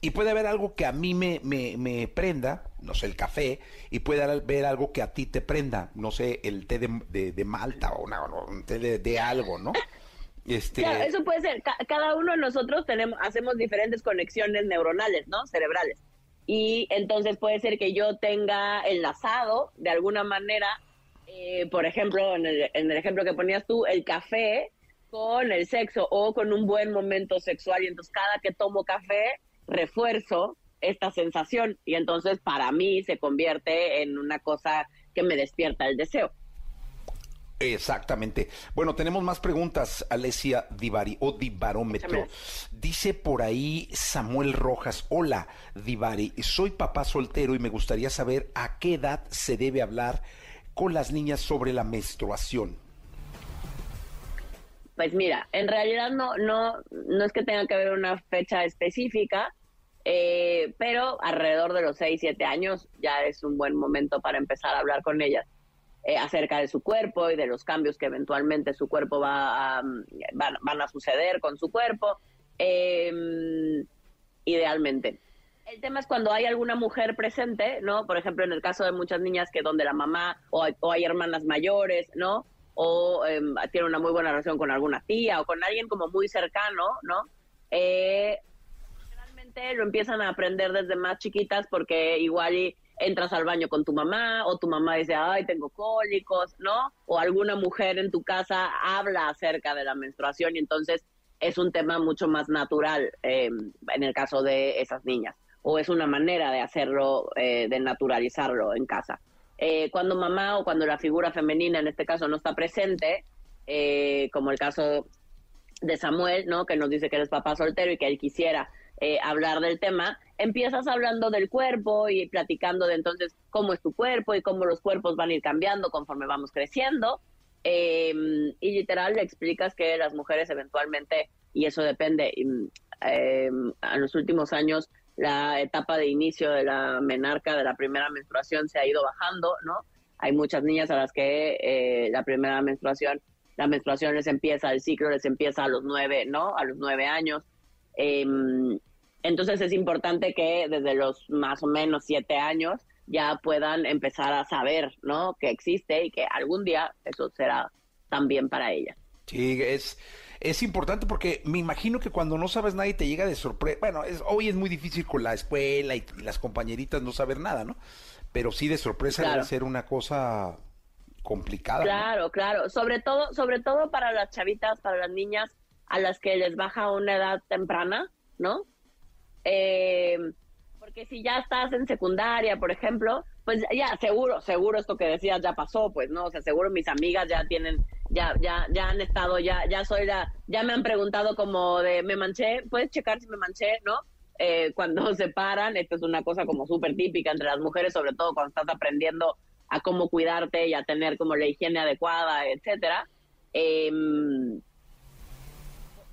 Y puede haber algo que a mí me, me, prenda, no sé, el café, y puede haber algo que a ti te prenda, no sé, el té de, de, Malta o un té de, algo, ¿no? Este... Claro, eso puede ser. cada uno de nosotros tenemos, hacemos diferentes conexiones neuronales, ¿no? Cerebrales. Y entonces puede ser que yo tenga enlazado de alguna manera, eh, por ejemplo, en el, en el ejemplo que ponías tú, el café con el sexo o con un buen momento sexual. Y entonces cada que tomo café, refuerzo esta sensación y entonces para mí se convierte en una cosa que me despierta el deseo. Exactamente. Bueno, tenemos más preguntas, Alesia Divari o Divarómetro. Dice por ahí Samuel Rojas, hola Divari, soy papá soltero y me gustaría saber a qué edad se debe hablar con las niñas sobre la menstruación. Pues mira, en realidad no, no, no es que tenga que haber una fecha específica, eh, pero alrededor de los 6, 7 años ya es un buen momento para empezar a hablar con ellas eh, acerca de su cuerpo y de los cambios que eventualmente su cuerpo va a, mm, van, a suceder con su cuerpo, em, idealmente. El tema es cuando hay alguna mujer presente, ¿no? Por ejemplo, en el caso de muchas niñas que donde la mamá o hay, hermanas mayores, ¿no? O em, tiene una muy buena relación con alguna tía o con alguien como muy cercano, ¿no? Eh, lo empiezan a aprender desde más chiquitas porque igual entras al baño con tu mamá o tu mamá dice, ay, tengo cólicos, ¿no? O alguna mujer en tu casa habla acerca de la menstruación y entonces es un tema mucho más natural em, en el caso de esas niñas o es una manera de hacerlo, eh, de naturalizarlo en casa. Eh, cuando mamá o cuando la figura femenina en este caso no está presente, eh, como el caso de Samuel, ¿no? Que nos dice que eres papá soltero y que él quisiera eh, hablar del tema, empiezas hablando del cuerpo y platicando de entonces cómo es tu cuerpo y cómo los cuerpos van a ir cambiando conforme vamos creciendo. Eh, y literal le explicas que las mujeres eventualmente, y eso depende, eh, en los últimos años la etapa de inicio de la menarca, de la primera menstruación, se ha ido bajando, ¿no? Hay muchas niñas a las que la primera menstruación, la menstruación les empieza, el ciclo les empieza a los nueve, ¿no? A los nueve años. Entonces es importante que desde los más o menos siete años ya puedan empezar a saber, ¿no? Que existe y que algún día eso será también para ella. Sí, es, es importante porque me imagino que cuando no sabes nada y te llega de sorpresa, bueno, es, hoy es muy difícil con la escuela y, las compañeritas no saber nada, ¿no? Pero sí de sorpresa debe ser una cosa complicada. Claro, claro, sobre todo, sobre todo para las chavitas, para las niñas a las que les baja una edad temprana, ¿no? Eh, porque si ya estás en secundaria, por ejemplo, pues ya seguro, seguro esto que decías ya pasó, pues, ¿no? O sea, seguro mis amigas ya tienen, ya, ya, ya han estado, ya, ya soy la, ya me han preguntado como de, me manché, puedes checar si me manché, ¿no? Eh, cuando se paran, esto es una cosa como súper típica entre las mujeres, sobre todo cuando estás aprendiendo a cómo cuidarte y a tener como la higiene adecuada, etcétera. Em,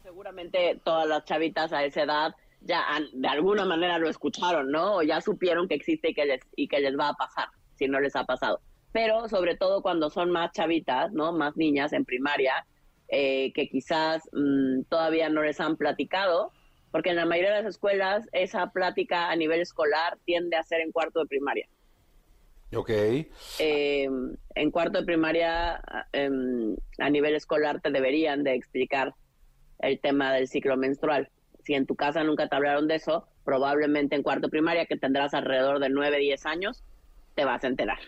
seguramente todas las chavitas a esa edad ya de alguna manera lo escucharon, ¿no? O ya supieron que existe y que les, y que les va a pasar, si no les ha pasado. Pero sobre todo cuando son más chavitas, ¿no? Más niñas en primaria, eh, que quizás mm, todavía no les han platicado, porque en la mayoría de las escuelas esa plática a nivel escolar tiende a ser en cuarto de primaria. Ok. Eh, en cuarto de primaria, em, a nivel escolar, te deberían de explicar el tema del ciclo menstrual. Si en tu casa nunca te hablaron de eso, probablemente en cuarto primaria, que tendrás alrededor de 9, 10 años, te vas a enterar.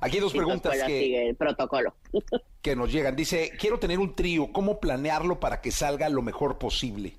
Aquí hay dos preguntas que, sigue el protocolo. que nos llegan. Dice, quiero tener un trío, ¿cómo planearlo para que salga lo mejor posible?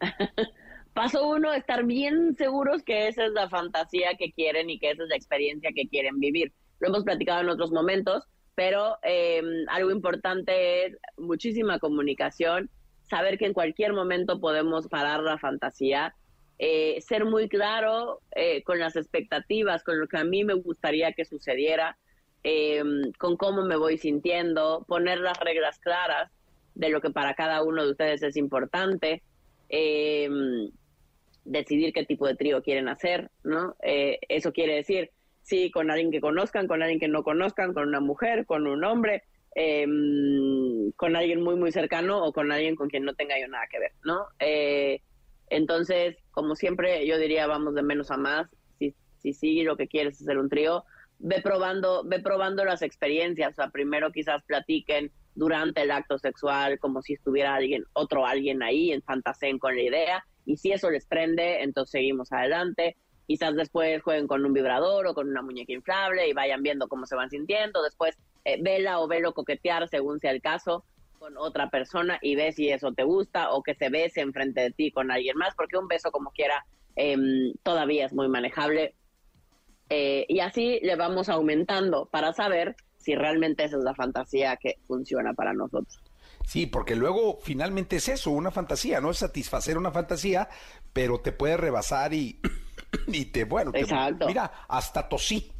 Paso uno, estar bien seguros que esa es la fantasía que quieren y que esa es la experiencia que quieren vivir. Lo hemos platicado en otros momentos, pero em, algo importante es muchísima comunicación, saber que en cualquier momento podemos parar la fantasía, eh, ser muy claro eh, con las expectativas, con lo que a mí me gustaría que sucediera, em, con cómo me voy sintiendo, poner las reglas claras de lo que para cada uno de ustedes es importante. Eh, decidir qué tipo de trío quieren hacer, ¿no? Eh, eso quiere decir, sí, con alguien que conozcan, con alguien que no conozcan, con una mujer, con un hombre, em, con alguien muy, muy cercano o con alguien con quien no tenga yo nada que ver, ¿no? Eh, entonces, como siempre, yo diría, vamos de menos a más. Si, si sí lo que quieres es hacer un trío, ve probando, ve probando las experiencias. O sea, primero quizás platiquen durante el acto sexual como si estuviera alguien, otro alguien ahí, en fantasén con la idea y si eso les prende, entonces seguimos adelante. Quizás después jueguen con un vibrador o con una muñeca inflable y vayan viendo cómo se van sintiendo. Después eh, vela o velo coquetear según sea el caso con otra persona y ve si eso te gusta o que se bese enfrente de ti con alguien más, porque un beso como quiera em, todavía es muy manejable. Eh, y así le vamos aumentando para saber si realmente esa es la fantasía que funciona para nosotros. Sí, porque luego finalmente es eso, una fantasía, no es satisfacer una fantasía, pero te puede rebasar y, y te, bueno, mira, hasta tosí.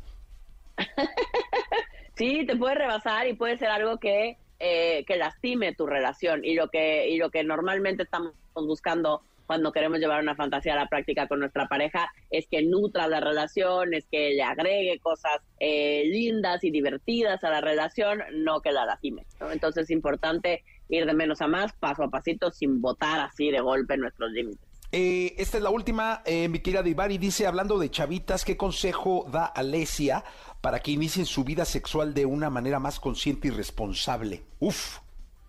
sí, te puede rebasar y puede ser algo que, eh, que lastime tu relación y lo que, y lo que normalmente estamos buscando cuando queremos llevar una fantasía a la práctica con nuestra pareja es que nutra la relación, es que le agregue cosas eh, lindas y divertidas a la relación, no que la lastime. Entonces es importante ir de menos a más, paso a pasito, sin botar así de golpe nuestros límites. Eh, esta es la última, eh, mi querida Divari dice, hablando de chavitas, ¿qué consejo da Alesia para que inicien su vida sexual de una manera más consciente y responsable? Uf.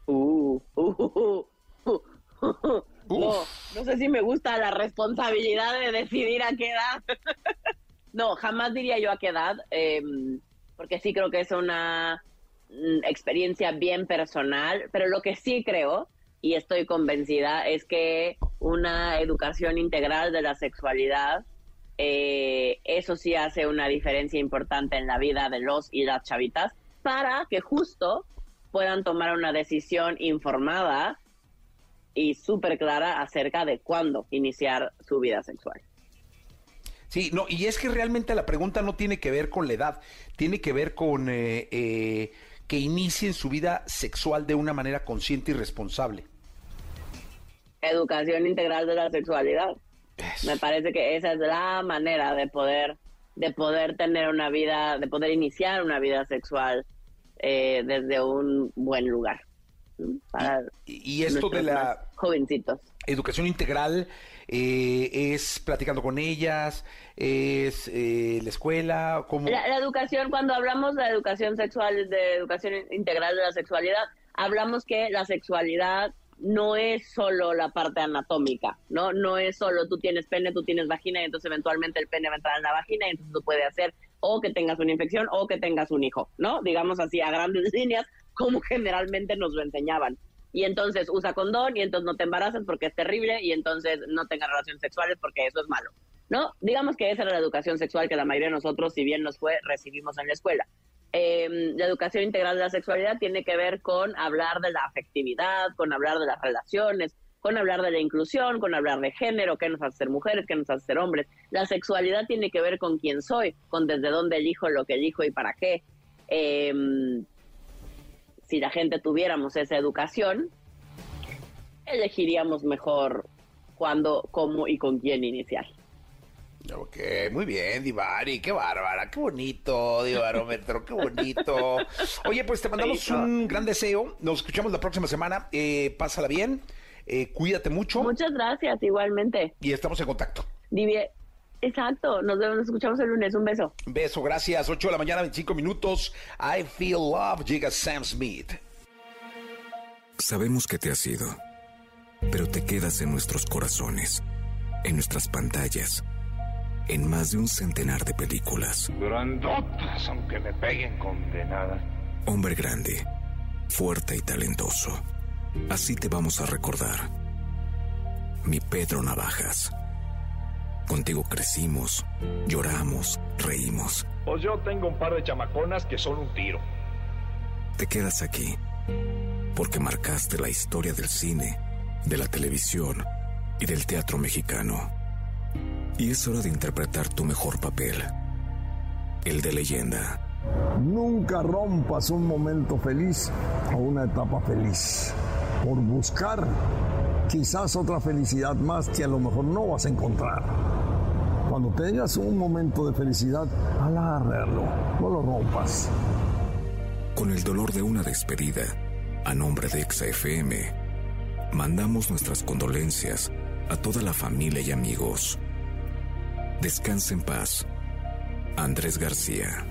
Uh, uh, uh, no, no sé si me gusta la responsabilidad de decidir a qué edad. no, jamás diría yo a qué edad, em, porque sí creo que es una mm, experiencia bien personal, pero lo que sí creo y estoy convencida es que una educación integral de la sexualidad, eh, eso sí hace una diferencia importante en la vida de los y las chavitas para que justo puedan tomar una decisión informada y súper clara acerca de cuándo iniciar su vida sexual. Sí, no, y es que realmente la pregunta no tiene que ver con la edad, tiene que ver con eh, eh, que inicien su vida sexual de una manera consciente y responsable. Educación integral de la sexualidad. Me parece que esa es la manera de poder, de poder tener una vida, de poder iniciar una vida sexual eh, desde un buen lugar y, esto de la jovencitos. Educación integral eh, es platicando con ellas, es eh, la escuela, como la, educación cuando hablamos de educación sexual, de educación integral de la sexualidad, hablamos que la sexualidad no es solo la parte anatómica, ¿no? No es solo tú tienes pene, tú tienes vagina y entonces eventualmente el pene va a entrar en la vagina y entonces tú puedes hacer o que tengas una infección o que tengas un hijo, ¿no? Digamos así a grandes líneas, como generalmente nos lo enseñaban. Y entonces usa condón y entonces no te embarazas porque es terrible y entonces no tengas relaciones sexuales porque eso es malo. ¿No? Digamos que esa era la educación sexual que la mayoría de nosotros, si bien nos fue, recibimos en la escuela. Em, la educación integral de la sexualidad tiene que ver con hablar de la afectividad, con hablar de las relaciones, con hablar de la inclusión, con hablar de género, qué nos hace ser mujeres, qué nos hace ser hombres. La sexualidad tiene que ver con quién soy, con desde dónde elijo lo que elijo y para qué. Eh, si la gente tuviéramos esa educación, elegiríamos mejor cuándo, cómo y con quién iniciar. Ok, muy bien, Divari, qué bárbara, qué bonito, Divarómetro, qué bonito. Oye, pues te mandamos un gran deseo, nos escuchamos la próxima semana, eh, pásala bien, eh, cuídate mucho. Muchas gracias, igualmente. Y estamos en contacto. Divie Exacto, nos vemos, nos escuchamos el lunes, un beso. Beso, gracias, 8 de la mañana, 25 minutos, I Feel Love, llega Sam Smith. Sabemos que te has ido, pero te quedas en nuestros corazones, en nuestras pantallas en más de un centenar de películas. Grandotas, aunque me peguen condenadas. Hombre grande, fuerte y talentoso. Así te vamos a recordar. Mi Pedro Navajas. Contigo crecimos, lloramos, reímos. Pues yo tengo un par de chamaconas que son un tiro. Te quedas aquí porque marcaste la historia del cine, de la televisión y del teatro mexicano. Y es hora de interpretar tu mejor papel, el de leyenda. Nunca rompas un momento feliz o una etapa feliz por buscar quizás otra felicidad más que a lo mejor no vas a encontrar. Cuando tengas un momento de felicidad, alárralo, no lo rompas. Con el dolor de una despedida, a nombre de XFM, mandamos nuestras condolencias a toda la familia y amigos Descansa en paz. Andrés García.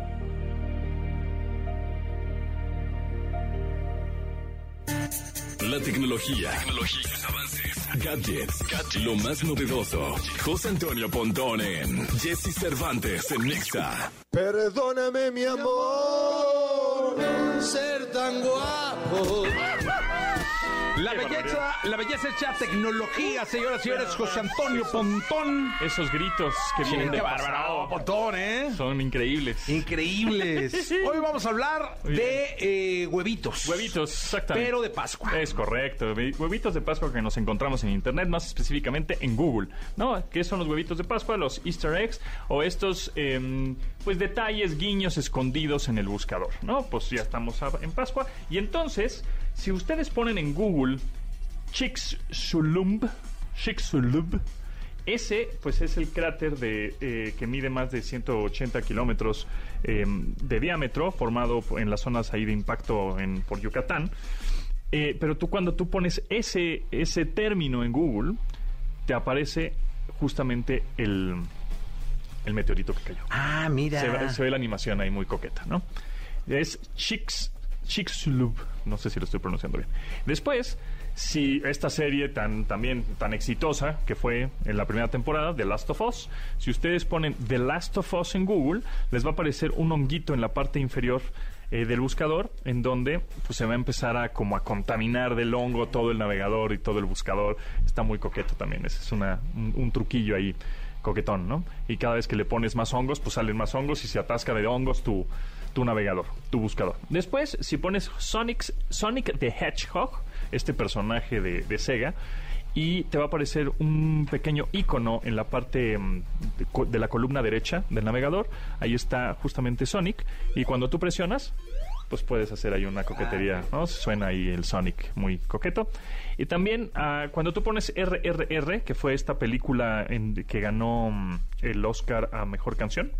La tecnología, tecnologías, avances, gadgets, lo más novedoso. José Antonio Pontón en Jesse Cervantes en Nexa. Perdóname, mi amor, ser tan guapo. La belleza, la belleza hecha tecnología, señoras y señores, José Antonio Pontón. Esos gritos que Sí, vienen qué de bárbaro, Pontón, ¿eh? Son increíbles. Increíbles. Hoy vamos a hablar de eh, huevitos. Huevitos, exactamente. Pero de Pascua. Es correcto, hue- huevitos de Pascua que nos encontramos en internet, más específicamente en Google, ¿no? ¿Qué son los huevitos de Pascua? Los Easter eggs o estos, em, pues detalles, guiños escondidos en el buscador, ¿no? Pues ya estamos a- en Pascua y entonces, si ustedes ponen en Google Chicxulub, Chicxulub, ese, pues es el cráter de, eh, que mide más de 180 kilómetros eh, de diámetro, formado en las zonas ahí de impacto en, por Yucatán. Eh, pero tú cuando tú pones ese, ese término en Google, te aparece justamente el, el meteorito que cayó. Ah, mira. Se, ve- se ve la animación ahí muy coqueta, ¿no? Es Chicx, Chicxulub, no sé si lo estoy pronunciando bien. Después, si esta serie tan también tan exitosa que fue en la primera temporada, The Last of Us, si ustedes ponen The Last of Us en Google, les va a aparecer un honguito en la parte inferior eh, del buscador, en donde pues, se va a empezar a como a contaminar del hongo todo el navegador y todo el buscador. Está muy coqueto también, ese es un, un truquillo ahí coquetón, ¿no? Y cada vez que le pones más hongos, pues salen más hongos y se atasca de hongos tu, tu navegador, tu buscador. Después, si pones Sonic, Sonic the Hedgehog, este personaje de, de Sega, y te va a aparecer un pequeño icono en la parte mm, de, la columna derecha del navegador. Ahí está justamente Sonic. Y cuando tú presionas, pues puedes hacer ahí una coquetería, ¿no? Suena ahí el Sonic muy coqueto. Y también ah, cuando tú pones RRR, que fue esta película en- que ganó mm, el Oscar a Mejor Canción,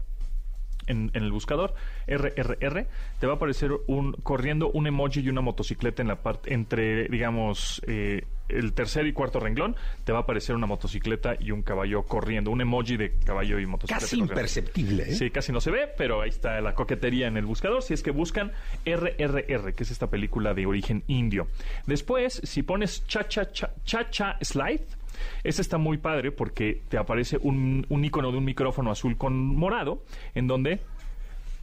en, en el buscador RRR te va a aparecer un corriendo un emoji y una motocicleta en la parte entre digamos eh, el tercer y cuarto renglón te va a aparecer una motocicleta y un caballo corriendo un emoji de caballo y motocicleta Casi corriendo. imperceptible, ¿eh? sí casi no se ve pero ahí está la coquetería en el buscador si es que buscan RRR que es esta película de origen indio después si pones cha cha cha cha cha slide este está muy padre porque te aparece un, un icono de un micrófono azul con morado, en donde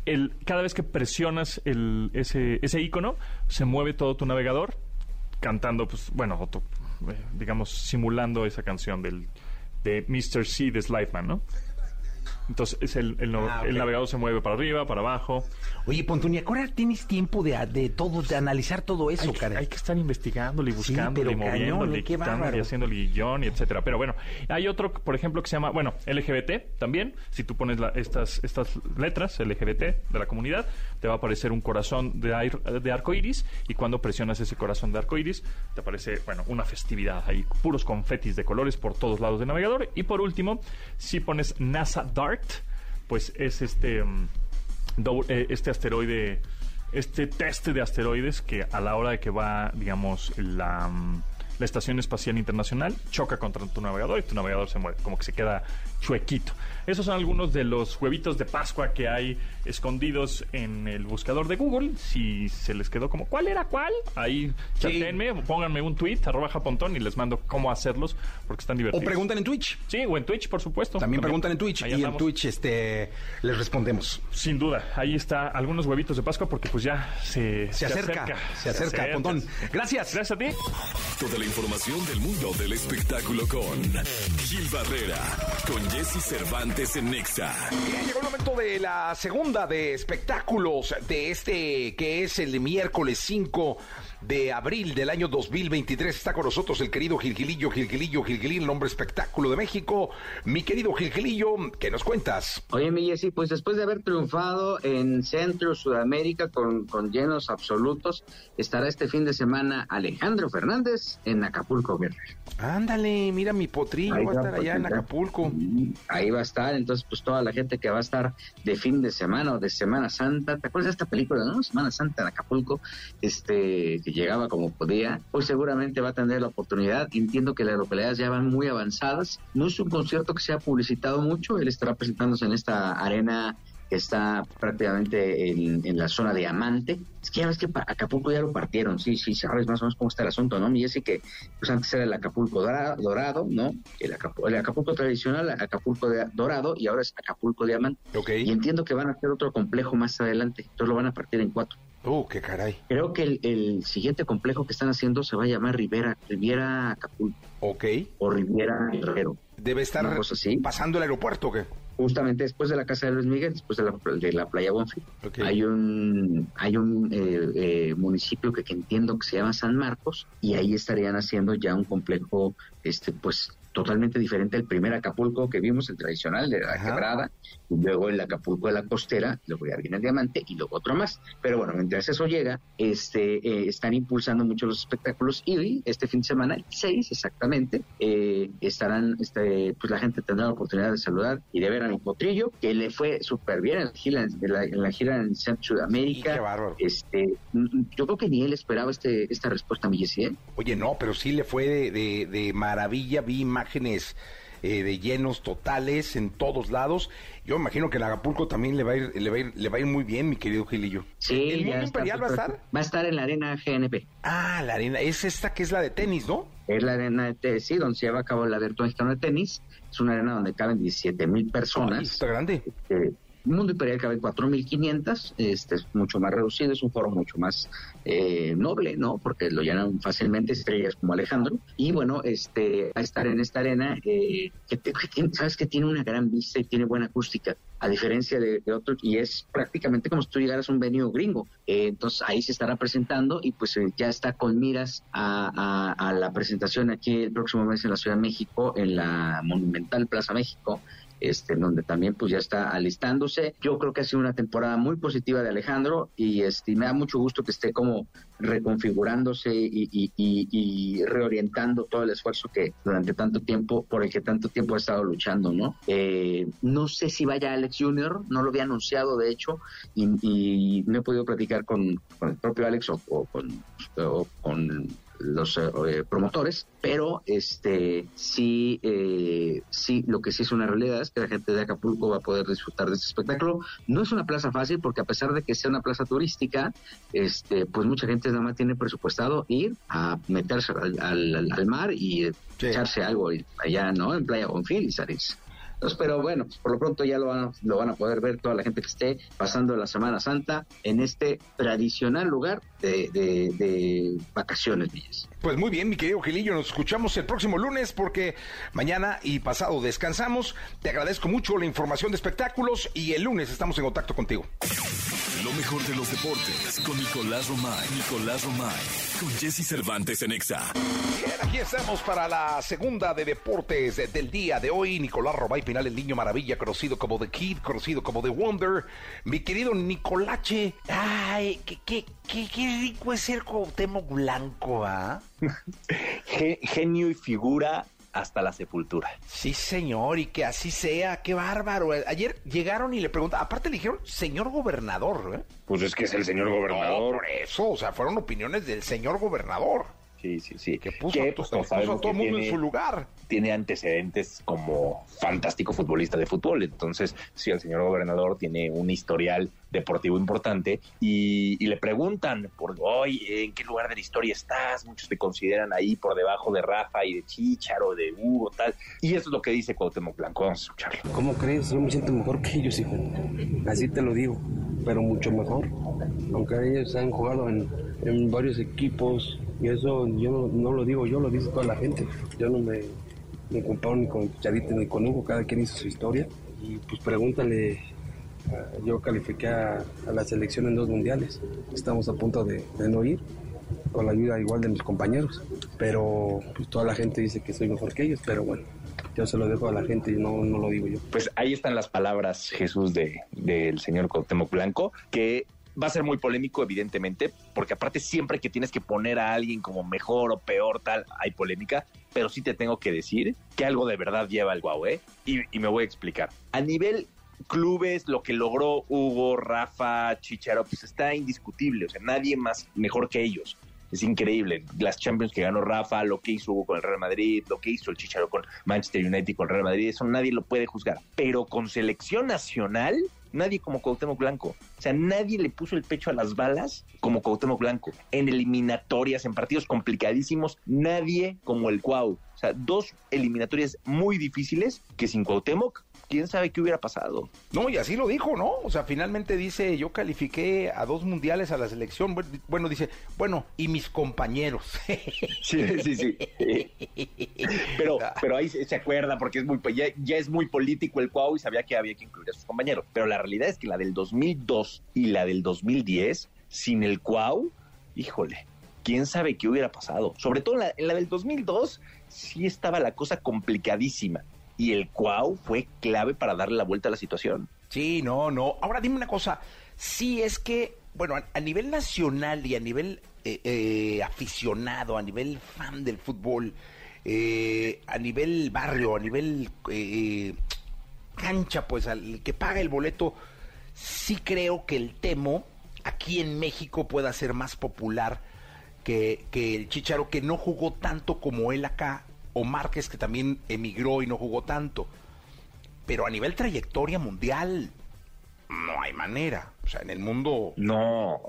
el, cada vez que presionas el, ese, ese icono, se mueve todo tu navegador cantando, pues, bueno, eh, digamos, simulando esa canción del, de Mr. C de Slideman, ¿no? Entonces es el, el, Ah, ok. el navegador se mueve para arriba, para abajo. Oye, Pontoni, ahora tienes tiempo de, de todo, de analizar todo eso, Hay, que- caray. hay que estar investigándole y Sí, buscándole y pero moviéndole, y ¿eh? Qué quitándole y haciendo el guion y etcétera. Pero bueno, hay otro, por ejemplo, que se llama, bueno, LGBT también. Si tú pones la- estas, estas letras, LGBT de la comunidad, te va a aparecer un corazón de, air- de arco iris. Y cuando presionas ese corazón de arco iris, te aparece, bueno, una festividad. Hay puros confetis de colores por todos lados del navegador. Y por último, si pones NASA Pues es este. mm, eh, este asteroide, este test de asteroides que a la hora de que va, digamos, la, mm, la Estación Espacial Internacional choca contra tu navegador y tu navegador se mueve, como que se queda chuequito. Esos son algunos de los huevitos de Pascua que hay escondidos en el buscador de Google. Si se les quedó como, ¿cuál era cuál? Ahí chatenme, pónganme un tweet, arroba japontón y les mando cómo hacerlos porque están O divertidos. preguntan en Twitch. Sí, o en Twitch, por supuesto. También preguntan en Twitch Ahí y en. Twitch este les respondemos. Sin duda, ahí está algunos huevitos de Pascua porque pues ya se, Se acerca, se acerca, Pontón. Gracias. Gracias a ti. Toda la información del mundo del espectáculo con Gil Barrera, con Jesse Cervantes en Nexa. Llegó el momento de la segunda de espectáculos de este que es el miércoles 5 de abril del año 2023. Está con nosotros el querido Gilgilillo, Gilgilillo, Gilgilín, el hombre espectáculo de México. Mi querido Gilgilillo, ¿qué nos cuentas? Oye, mi Jessy, pues después de haber triunfado en Centro, Sudamérica con, con llenos absolutos, estará este fin de semana Alejandro Fernández en Acapulco, Guerrero. Ándale, mira mi potrillo, Ahí va a estar allá en Acapulco. Ahí va a estar, entonces pues toda la gente que va a estar de fin de semana o de Semana Santa, ¿te acuerdas de esta película, no? Semana Santa en Acapulco, este, que llegaba como podía, pues seguramente va a tener la oportunidad. Entiendo que las localidades ya van muy avanzadas. No es un concierto que se ha publicitado mucho, él estará presentándose en esta arena que está prácticamente en, en la zona de Amante. Es que ya ves que Acapulco ya lo partieron, sí, sí, sabes más o menos cómo está el asunto, ¿no? Y ese que pues antes era el Acapulco dora- dorado, ¿no? El, Acapu- el Acapulco tradicional, Acapulco de- dorado y ahora es Acapulco diamante. Ok. Y entiendo que van a hacer otro complejo más adelante, entonces lo van a partir en cuatro. Uh, qué caray. Creo que el, el siguiente complejo que están haciendo se va a llamar Rivera, Riviera Acapulco Ok. o Riviera Guerrero. Debe estar así. pasando el aeropuerto, ¿o ¿qué? justamente después de la casa de Luis Miguel, después de la, de la playa Bonfil, Ok. hay un hay un eh, eh, municipio que, que entiendo que se llama San Marcos y ahí estarían haciendo ya un complejo este pues totalmente diferente al primer Acapulco que vimos, el tradicional de la Ajá. quebrada, luego el Acapulco de la costera, luego ya viene el diamante y luego otro más. Pero bueno, mientras eso llega, este eh, están impulsando mucho los espectáculos y este fin de semana, el 6 exactamente, eh, estarán, este, pues la gente tendrá la oportunidad de saludar y de ver a mi potrillo, que le fue súper bien en la gira en la, en la gira en Sudamérica. Qué bárbaro. Este, mm, yo creo que ni él esperaba este, esta respuesta, mi ¿eh? Oye, no, pero sí le fue de, de- de maravilla. Vi imágenes eh, de llenos totales en todos lados. Yo me imagino que en Acapulco también le va a ir, le va a ir, le va a ir muy bien, mi querido Gilillo. Sí, ¿El ya está Imperial va a estar? Va a estar en la arena GNP. Ah, la arena. Es esta que es la de tenis, ¿no? Es la arena de tenis, sí, donde se lleva a cabo el abierto mexicano de tenis. Es una arena donde caben 17 mil Ay, personas. está grande. Eh, el mundo imperial cabe 4.500, este es mucho más reducido, es un foro mucho más eh, noble, ¿no? Porque lo llenan fácilmente estrellas como Alejandro. Y bueno, este, a estar en esta arena, eh, que, te- sabes que tiene una gran vista y tiene buena acústica, a diferencia de, otros, y es prácticamente como si tú llegaras a un venue gringo. Eh, entonces ahí se estará presentando y pues eh, ya está con miras a la presentación aquí el próximo mes en la Ciudad de México, en la monumental Plaza México este, en donde también pues ya está alistándose. Yo creo que ha sido una temporada muy positiva de Alejandro y este, me da mucho gusto que esté como reconfigurándose y, y- y- y reorientando todo el esfuerzo que durante tanto tiempo, por el que tanto tiempo ha estado luchando, ¿no? Eh, no sé si vaya Alex Jr., no lo había anunciado de hecho y, no he podido platicar con, el propio Alex o con los eh, promotores, pero este sí, eh, sí, lo que sí es una realidad es que la gente de Acapulco va a poder disfrutar de este espectáculo. No es una plaza fácil porque a pesar de que sea una plaza turística, este, pues mucha gente nada más tiene presupuestado ir a meterse al, al- al mar y eh, Sí. echarse algo allá, ¿no? En Playa Bonfil y salirse. Entonces, pero bueno, por lo pronto ya lo van, a, lo van a poder ver toda la gente que esté pasando la Semana Santa en este tradicional lugar de, de, de vacaciones, Villas. Pues muy bien, mi querido Gilillo, nos escuchamos el próximo lunes porque mañana y pasado descansamos. Te agradezco mucho la información de espectáculos y el lunes estamos en contacto contigo. Lo mejor de los deportes con Nicolás Romay. Nicolás Romay. Con Jesse Cervantes en Exa. Bien, aquí estamos para la segunda de deportes del día de hoy. Nicolás Romay Pinal, el niño maravilla, conocido como The Kid, conocido como The Wonder. Mi querido Nicolache. Ay, qué, qué, qué, qué rico es ser Cuauhtémoc Blanco, ¿ah? Genio y figura hasta la sepultura. Sí, señor, y que así sea, qué bárbaro. Ayer llegaron y le preguntaron, aparte le dijeron, señor gobernador, ¿eh? Pues es que es el señor gobernador. No, por eso, o sea, fueron opiniones del señor gobernador. Sí, sí, sí. Que puso, a, pues, puso a todo el mundo en tiene- su lugar. Tiene antecedentes como fantástico futbolista de fútbol. Entonces, sí, el señor gobernador tiene un historial deportivo importante y, y le preguntan por, oye, ¿en qué lugar de la historia estás? Muchos te consideran ahí por debajo de Rafa y de Chicharo, de Hugo, tal. Y eso es lo que dice Cuauhtémoc Blanco. Vamos a escucharlo. ¿Cómo crees? Yo me siento mejor que ellos, hijo. Así te lo digo, pero mucho mejor. Aunque ellos han jugado en, en varios equipos, y eso yo no, no lo digo yo, lo dice toda la gente. Yo no me, me comparo ni con Charito ni con Hugo, cada quien hizo su historia. Y pues pregúntale, ah, yo califiqué a, a la selección en dos mundiales. Estamos a punto de, de no ir, con la ayuda igual de mis compañeros. Pero pues toda la gente dice que soy mejor que ellos, pero bueno, yo se lo dejo a la gente y no, no lo digo yo. Pues ahí están las palabras, Jesús, de, del señor Cuauhtémoc Blanco, que va a ser muy polémico, evidentemente, porque aparte siempre que tienes que poner a alguien como mejor o peor, tal, hay polémica, pero sí te tengo que decir que algo de verdad lleva el guau, ¿eh? Y, me voy a explicar. A nivel clubes, lo que logró Hugo, Rafa, Chicharo, pues está indiscutible, o sea, nadie más mejor que ellos. Es increíble. Las Champions que ganó Rafa, lo que hizo Hugo con el Real Madrid, lo que hizo el Chicharo con Manchester United y con el Real Madrid, eso nadie lo puede juzgar. Pero con selección nacional, nadie como Cuauhtémoc Blanco. O sea, nadie le puso el pecho a las balas como Cuauhtémoc Blanco. En eliminatorias, en partidos complicadísimos, nadie como el Cuau. O sea, dos eliminatorias muy difíciles que sin Cuauhtémoc, quién sabe qué hubiera pasado. No, y así lo dijo, ¿no? O sea, finalmente dice, yo califiqué a dos mundiales a la selección. Bu- Bueno, dice, bueno, y mis compañeros. Sí, sí, sí. Pero, pero ahí se se acuerda porque es muy, ya, ya es muy político el Cuau y sabía que había que incluir a sus compañeros. Pero la realidad es que la del 2002 y la del 2010, sin el Cuau, híjole, quién sabe qué hubiera pasado. Sobre todo en la, en la del 2002 sí estaba la cosa complicadísima. Y el Cuau fue clave para darle la vuelta a la situación. Sí, no, no. Ahora dime una cosa. Sí, es que, bueno, a, nivel nacional y a nivel eh, eh, aficionado, a nivel fan del fútbol, eh, a nivel barrio, a nivel eh, cancha, pues al que paga el boleto, sí creo que el Temo aquí en México pueda ser más popular que, que el Chicharo, que no jugó tanto como él acá, o Márquez, que también emigró y no jugó tanto. Pero a nivel trayectoria mundial, no hay manera. O sea, en el mundo, No,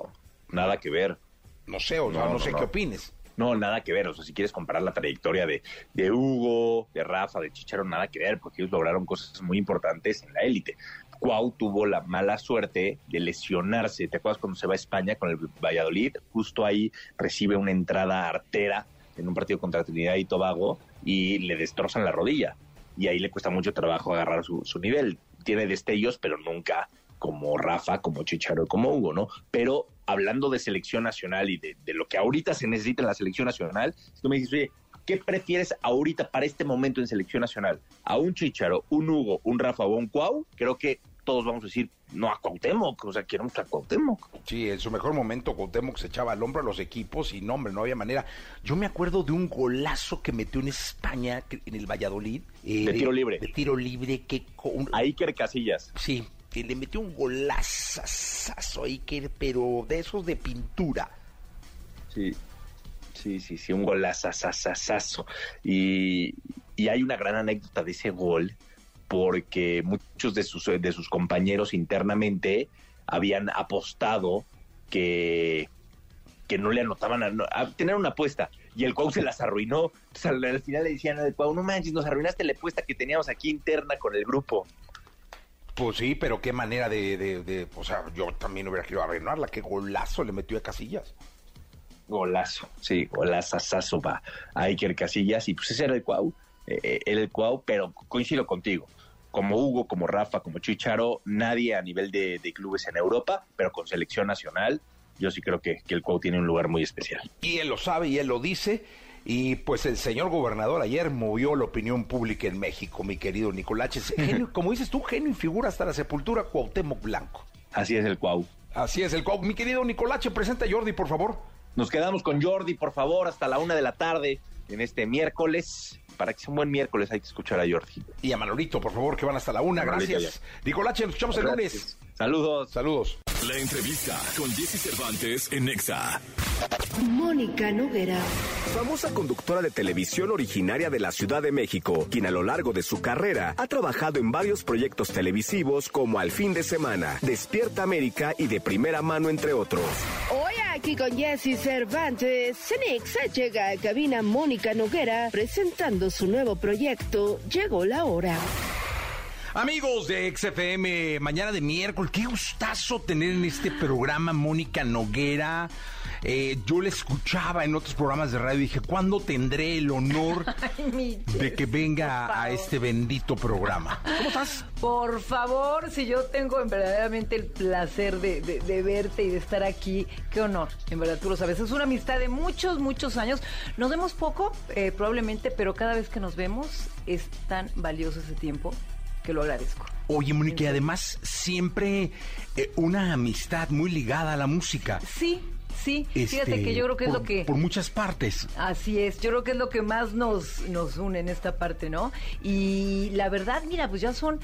nada que ver. no sé, o sea, No, no, no, sé no. qué opines. No, nada que ver. O sea, si quieres comparar la trayectoria de, de Hugo, de Rafa, de Chicharo, nada que ver, porque ellos lograron cosas muy importantes en la élite. Cuau tuvo la mala suerte de lesionarse. ¿Te acuerdas cuando se va a España con el Valladolid? Justo ahí recibe una entrada artera en un partido contra Trinidad y Tobago y le destrozan la rodilla. Y ahí le cuesta mucho trabajo agarrar su, su nivel. Tiene destellos, pero nunca como Rafa, como Chicharo, como Hugo, ¿no? Pero hablando de selección nacional y de, de lo que ahorita se necesita en la selección nacional, si tú me dices, oye, ¿qué prefieres ahorita para este momento en selección nacional? ¿A un Chicharo, un Hugo, un Rafa o un Cuau? Creo que todos vamos a decir, no a Cuauhtémoc, o sea, queremos a Cuauhtémoc. Sí, en su mejor momento Cuauhtémoc se echaba al hombro a los equipos y no, hombre, no había manera. Yo me acuerdo de un golazo que metió en España, en el Valladolid. eh, De tiro libre. De tiro libre, que... con- A Iker Casillas. Sí, que le metió un golazazo a Iker, pero de esos de pintura. Sí, sí, sí, sí, un golazazazazazo. Y, y hay una gran anécdota de ese gol, porque muchos de sus, de sus compañeros internamente habían apostado que, que no le anotaban, a, a tener una apuesta, y el Cuau se las arruinó. Entonces, al, al final le decían al Cuau, no manches, nos arruinaste la apuesta que teníamos aquí interna con el grupo. Pues sí, pero qué manera de, de, de- o sea, yo también hubiera querido arruinarla, qué golazo le metió a Casillas. Golazo, sí, golazazazo va a Iker Casillas y pues ese era el Cuau, eh, eh, era el Cuau, pero coincido contigo. Como Hugo, como Rafa, como Chicharo, nadie a nivel de, de clubes en Europa, pero con selección nacional, yo sí creo que, que el Cuau tiene un lugar muy especial. Y él lo sabe y él lo dice. Y pues el señor gobernador ayer movió la opinión pública en México, mi querido Nicolaches. Genio, como dices tú, genio y figura hasta la sepultura, Cuauhtémoc Blanco. Así es el Cuau. Así es el Cuau. Mi querido Nicolache, presenta a Jordi, por favor. Nos quedamos con Jordi, por favor, hasta la una de la tarde en este miércoles. Para que sea un buen miércoles hay que escuchar a Jordi. Y a Manolito, por favor, que van hasta la una. Manolito, Gracias. Nicolache, nos escuchamos el Gracias. lunes. Saludos. Saludos. La entrevista con Jesse Cervantes en Nexa. Mónica Noguera. Famosa conductora de televisión originaria de la Ciudad de México, quien a lo largo de su carrera ha trabajado en varios proyectos televisivos como Al fin de semana, Despierta América y De primera mano entre otros. Hoy aquí con Jesse Cervantes, Cenexa llega a cabina Mónica Noguera presentando su nuevo proyecto. Llegó la hora. Amigos de XFM, mañana de miércoles, qué gustazo tener en este programa Mónica Noguera. Eh, yo la escuchaba en otros programas de radio y dije, ¿cuándo tendré el honor de que venga a este bendito programa? ¿Cómo estás? Por favor, si yo tengo en verdaderamente el placer de, de- de verte y de estar aquí, qué honor, en verdad tú lo sabes. Es una amistad de muchos, muchos años. Nos vemos poco, eh, probablemente, pero cada vez que nos vemos es tan valioso ese tiempo que lo agradezco. Oye, y además siempre eh, una amistad muy ligada a la música. Sí, sí, fíjate Este, que yo creo que es lo que... Por muchas partes. Así es, yo creo que es lo que más nos, nos une en esta parte, ¿no? Y la verdad, mira, pues ya son...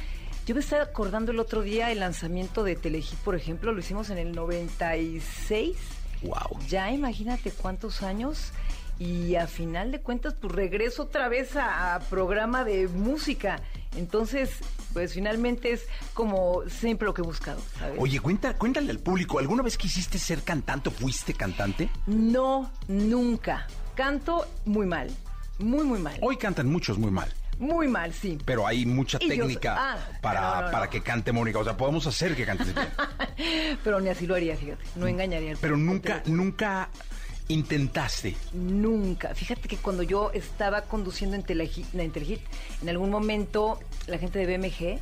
Yo me estaba acordando el otro día el lanzamiento de Telehit, por ejemplo, lo hicimos en el 96. Wow. Ya imagínate cuántos años. Y a final de cuentas, pues regreso otra vez a, a programa de música. Entonces, pues finalmente es como siempre lo que he buscado, ¿sabes? Oye, cuenta, cuéntale al público, ¿alguna vez quisiste ser cantante o fuiste cantante? No, nunca. Canto muy mal. Muy, muy mal. Hoy cantan muchos muy mal. Muy mal, sí. Pero hay mucha Y yo- técnica ah, para, no, no, no. para que cante Mónica. O sea, podemos hacer que cantes bien. Pero ni así lo haría, fíjate. No engañaría. al Pero nunca, nunca intentaste. Nunca. Fíjate que cuando yo estaba conduciendo en Telehit, en Telehit, en algún momento la gente de BMG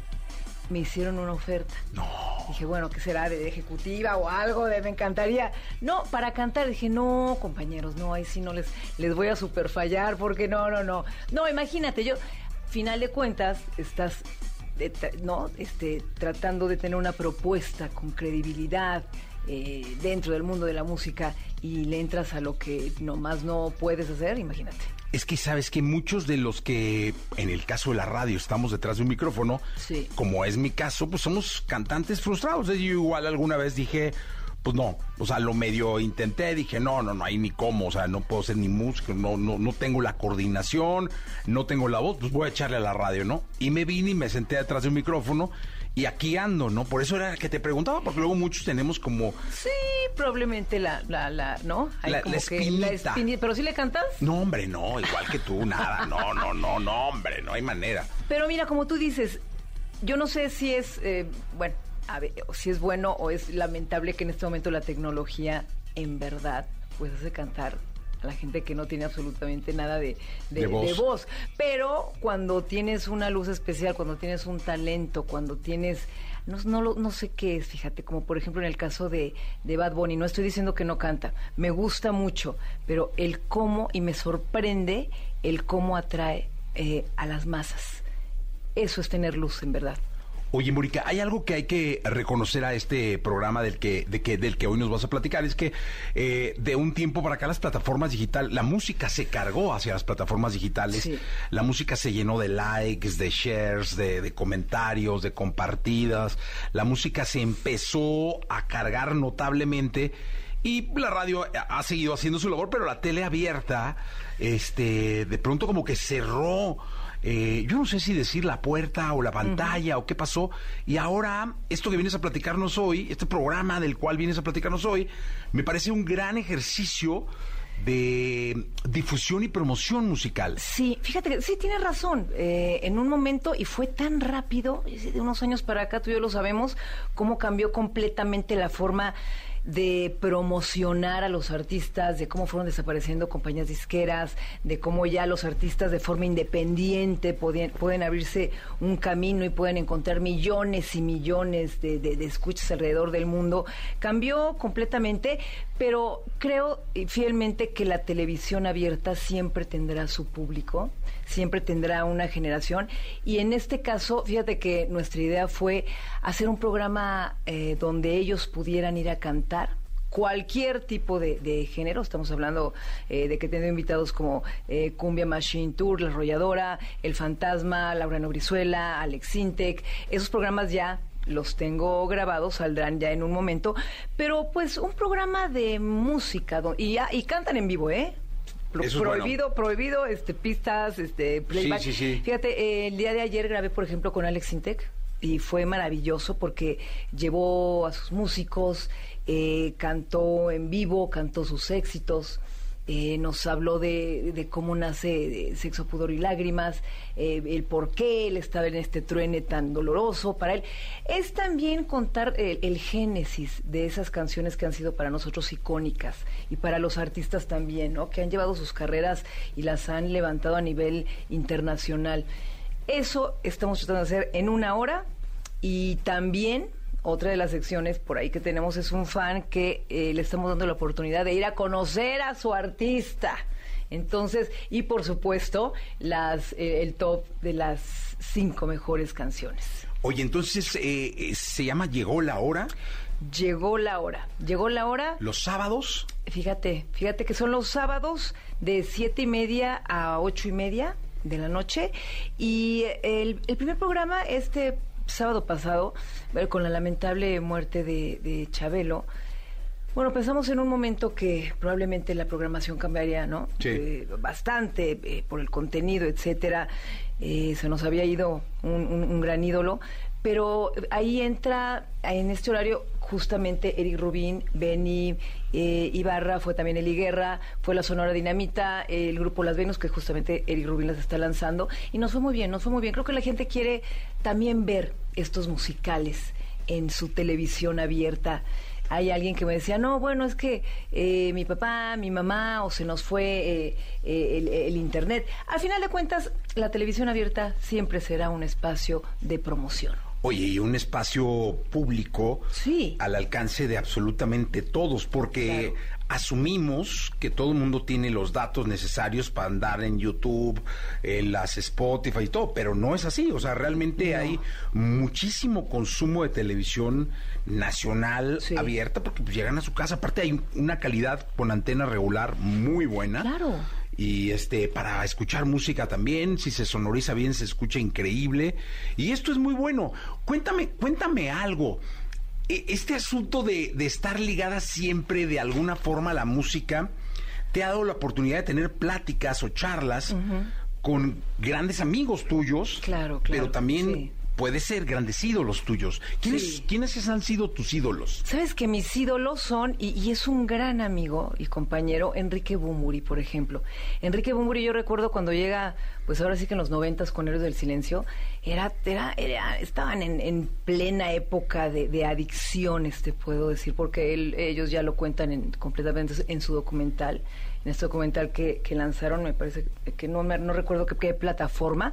me hicieron una oferta. No. Dije, bueno, ¿qué será? ¿De ejecutiva o algo? De me encantaría. No, para cantar. Dije, no, compañeros, no, ahí sí no les, les voy a super fallar porque no, no, no. No, imagínate, yo, final de cuentas, estás de no este tratando de tener una propuesta con credibilidad eh, dentro del mundo de la música y le entras a lo que nomás no puedes hacer, imagínate. Es que sabes que muchos de los que, en el caso de la radio, estamos detrás de un micrófono, Sí. como es mi caso, pues somos cantantes frustrados. Yo igual alguna vez dije, pues no, o sea, lo medio intenté, dije, no, no, no hay ni cómo, o sea, no puedo ser ni músico, no, no, no tengo la coordinación, no tengo la voz, pues voy a echarle a la radio, ¿no? Y me vine y me senté detrás de un micrófono y aquí ando, ¿no? Por eso era que te preguntaba, porque luego muchos tenemos como... Sí, probablemente la, la, la ¿no? Hay La- como la que espinita. espinita. Pero sí le cantas. No, hombre, no, igual que tú, nada, no, no, no, no, hombre, no hay manera. Pero mira, como tú dices, yo no sé si es, eh, bueno, a ver, si es bueno o es lamentable que en este momento la tecnología en verdad pues hace cantar a la gente que no tiene absolutamente nada de, de- De voz. de voz. Pero cuando tienes una luz especial, cuando tienes un talento, cuando tienes... No, no, lo- no sé qué es, fíjate, como por ejemplo en el caso de, de Bad Bunny, no estoy diciendo que no canta, me gusta mucho, pero el cómo, y me sorprende el cómo atrae eh, a las masas. Eso es tener luz, en verdad. Oye, Mónica, hay algo que hay que reconocer a este programa del que, de que, del que hoy nos vas a platicar, es que eh, de un tiempo para acá las plataformas digitales, la música se cargó hacia las plataformas digitales, Sí. la música se llenó de likes, de shares, de, de comentarios, de compartidas, la música se empezó a cargar notablemente y la radio ha ha seguido haciendo su labor, pero la tele abierta, este, de pronto como que cerró eh, yo no sé si decir la puerta o la pantalla o qué pasó. Y ahora, esto que vienes a platicarnos hoy, este programa del cual vienes a platicarnos hoy, me parece un gran ejercicio de difusión y promoción musical. Sí, fíjate que sí, tienes razón. Eh, en un momento, y fue tan rápido, de unos años para acá, tú y yo lo sabemos, cómo cambió completamente la forma de promocionar a los artistas, de cómo fueron desapareciendo compañías disqueras, de cómo ya los artistas de forma independiente pueden, abrirse un camino y pueden encontrar millones y millones de, de, de escuchas alrededor del mundo. Cambió completamente, pero creo fielmente que la televisión abierta siempre tendrá su público, siempre tendrá una generación. Y en este caso, fíjate que nuestra idea fue hacer un programa eh, donde ellos pudieran ir a cantar cualquier tipo de, de género. Estamos hablando eh, de que tengo invitados como eh, Cumbia Machine Tour, La Arrolladora, El Fantasma, Laura Nobrizuela, Alex Sintec. Esos programas ya los tengo grabados, saldrán ya en un momento. Pero pues un programa de música y, y cantan en vivo, ¿eh? Es bueno. prohibido, prohibido, este, pistas, este, playback. sí, sí. Fíjate, eh, el día de ayer grabé, por ejemplo, con Alex Intec y fue maravilloso porque llevó a sus músicos, eh, cantó en vivo, cantó sus éxitos. Eh, nos habló de, de cómo nace eh, Sexo, Pudor y Lágrimas, eh, el por qué él estaba en este truene tan doloroso para él. Es también contar el, el génesis de esas canciones que han sido para nosotros icónicas y para los artistas también, ¿no? Que han llevado sus carreras y las han levantado a nivel internacional. Eso estamos tratando de hacer en una hora y también otra de las secciones por ahí que tenemos es un fan que eh, le estamos dando la oportunidad de ir a conocer a su artista. Entonces, y por supuesto, las, eh, el top de las cinco mejores canciones. Oye, entonces, eh, eh, ¿se llama Llegó la hora? Llegó la hora. Llegó la hora. ¿Los sábados? Fíjate, fíjate que son los sábados de siete y media a ocho y media de la noche. Y el, el primer programa, este sábado pasado, eh, con la lamentable muerte de, de Chabelo, bueno, pensamos en un momento que probablemente la programación cambiaría, ¿no? Sí. Eh, bastante eh, por el contenido, etcétera. Eh, se nos había ido un, un- un gran ídolo, pero ahí entra en este horario justamente Eric Rubín, Benny eh, Ibarra, fue también Eli Guerra, fue la Sonora Dinamita, el grupo Las Venus, que justamente Eric Rubín las está lanzando, y nos fue muy bien, nos fue muy bien. Creo que la gente quiere también ver estos musicales en su televisión abierta hay alguien que me decía, no, bueno, es que eh, mi papá, mi mamá, o se nos fue eh, eh, el, el Internet. Al final de cuentas, la televisión abierta siempre será un espacio de promoción. Oye, y un espacio público al alcance de absolutamente todos, porque asumimos que todo el mundo tiene los datos necesarios para andar en YouTube, en las Spotify y todo, pero no es así. O sea, realmente hay muchísimo consumo de televisión nacional abierta porque pues, llegan a su casa. Aparte hay una calidad con antena regular muy buena. Claro. Y este, para escuchar música también, si se sonoriza bien, se escucha increíble. Y esto es muy bueno. Cuéntame, cuéntame algo. E- Este asunto de, de estar ligada siempre de alguna forma a la música, te ha dado la oportunidad de tener pláticas o charlas con grandes amigos tuyos. Claro, claro, Pero también sí. Puede ser grandes ídolos tuyos. ¿Quiénes, ¿Quiénes han sido tus ídolos? Sabes que mis ídolos son, y, y es un gran amigo y compañero, Enrique Bumuri, por ejemplo. Enrique Bumuri, yo recuerdo cuando llega, pues ahora sí que en los noventas con Héroes del Silencio, era, era, era- estaban en, en plena época de, de adicciones, te puedo decir, porque él, ellos ya lo cuentan en- completamente en su documental, en este documental que, que lanzaron, me parece que no, me- no recuerdo qué, qué plataforma,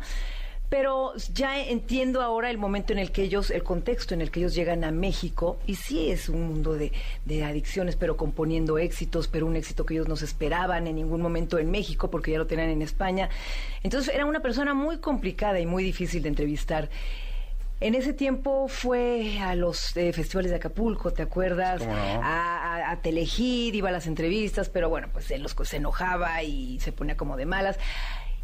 pero ya entiendo ahora el momento en el que ellos, el contexto en el que ellos llegan a México, y sí es un mundo de, de adicciones, pero componiendo éxitos, pero un éxito que ellos no se esperaban en ningún momento en México, porque ya lo tenían en España. Entonces era una persona muy complicada y muy difícil de entrevistar. En ese tiempo fue a los eh, festivales de Acapulco, ¿te acuerdas? ¿Cómo no? a, a, a Telehit, iba a las entrevistas, pero bueno, pues él los, se enojaba y se ponía como de malas.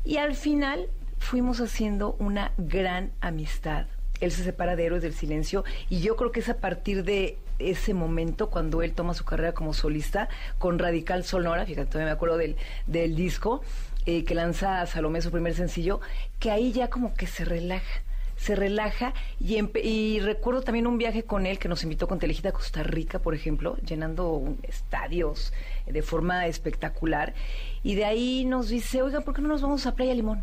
Y al final fuimos haciendo una gran amistad. Él se separa de Héroes del Silencio y yo creo que es a partir de ese momento cuando él toma su carrera como solista con Radical Sonora, fíjate, todavía me acuerdo del, del disco eh, que lanza Salomé su primer sencillo, que ahí ya como que se relaja se relaja y, y recuerdo también un viaje con él que nos invitó con Telejita a Costa Rica, por ejemplo, llenando un- estadios de forma espectacular. Y de ahí nos dice, oigan, ¿por qué no nos vamos a Playa Limón?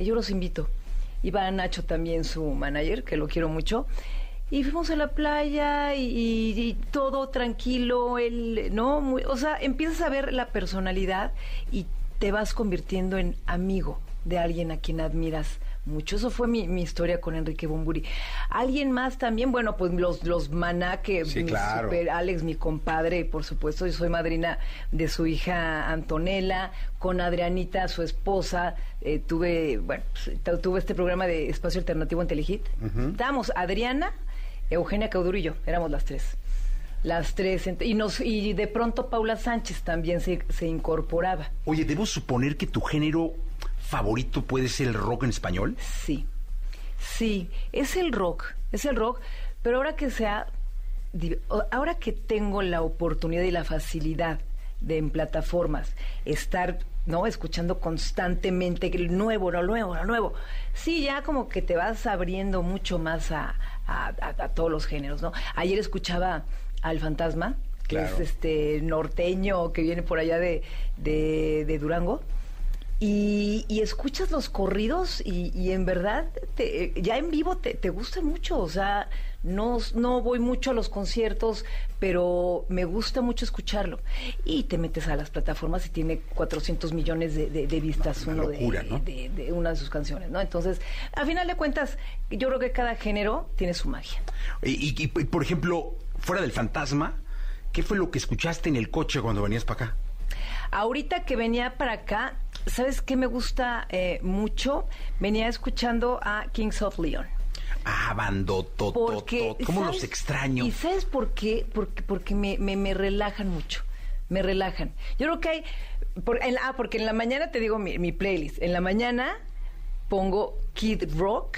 Y yo los invito. Iba Nacho también, su manager, que lo quiero mucho. Y fuimos a la playa y, y- y todo tranquilo, él, ¿no? Muy- o sea, empiezas a ver la personalidad y te vas convirtiendo en amigo de alguien a quien admiras mucho. Eso fue mi, mi historia con Enrique Bumburi. Alguien más también, bueno, pues los, los maná que Sí, mi claro. super Alex, mi compadre, por supuesto, yo soy madrina de su hija Antonella, con Adrianita, su esposa, eh, tuve, bueno, pues, tu- tuve este programa de Espacio Alternativo en Telehit. Estábamos Adriana, Eugenia Cauduro y yo, éramos las tres. Las tres, y, nos, y de pronto Paula Sánchez también se, se incorporaba. Oye, ¿debo suponer que tu género favorito puede ser el rock en español? Sí, sí, es el rock, es el rock, pero ahora que sea, ahora que tengo la oportunidad y la facilidad de en plataformas estar, ¿no? Escuchando constantemente el nuevo, lo nuevo, lo nuevo. Sí, ya como que te vas abriendo mucho más a, a- a- a todos los géneros, ¿no? Ayer escuchaba al Fantasma, que Claro. es este norteño que viene por allá de, de, de Durango. Y, y escuchas los corridos y, y en verdad te- ya en vivo te, te gusta mucho, o sea, no, no voy mucho a los conciertos, pero me gusta mucho escucharlo. Y te metes a las plataformas y tiene 400 millones de, de- de vistas uno de- locura, ¿no? de, de una de sus canciones, ¿no? Entonces, al final de cuentas, yo creo que cada género tiene su magia. Y, y- y, por ejemplo, fuera del fantasma, ¿qué fue lo que escuchaste en el coche cuando venías para acá? Ahorita que venía para acá, ¿sabes qué me gusta eh, mucho? Venía escuchando a Kings of Leon. Ah, bando, to, Porque, to. ¿Cómo los extraño? ¿Y sabes por qué? Porque, porque me, me, me relajan mucho. Me relajan. Yo creo que hay. por- en la- ah, porque en la mañana te digo mi, mi playlist. En la mañana pongo Kid Rock.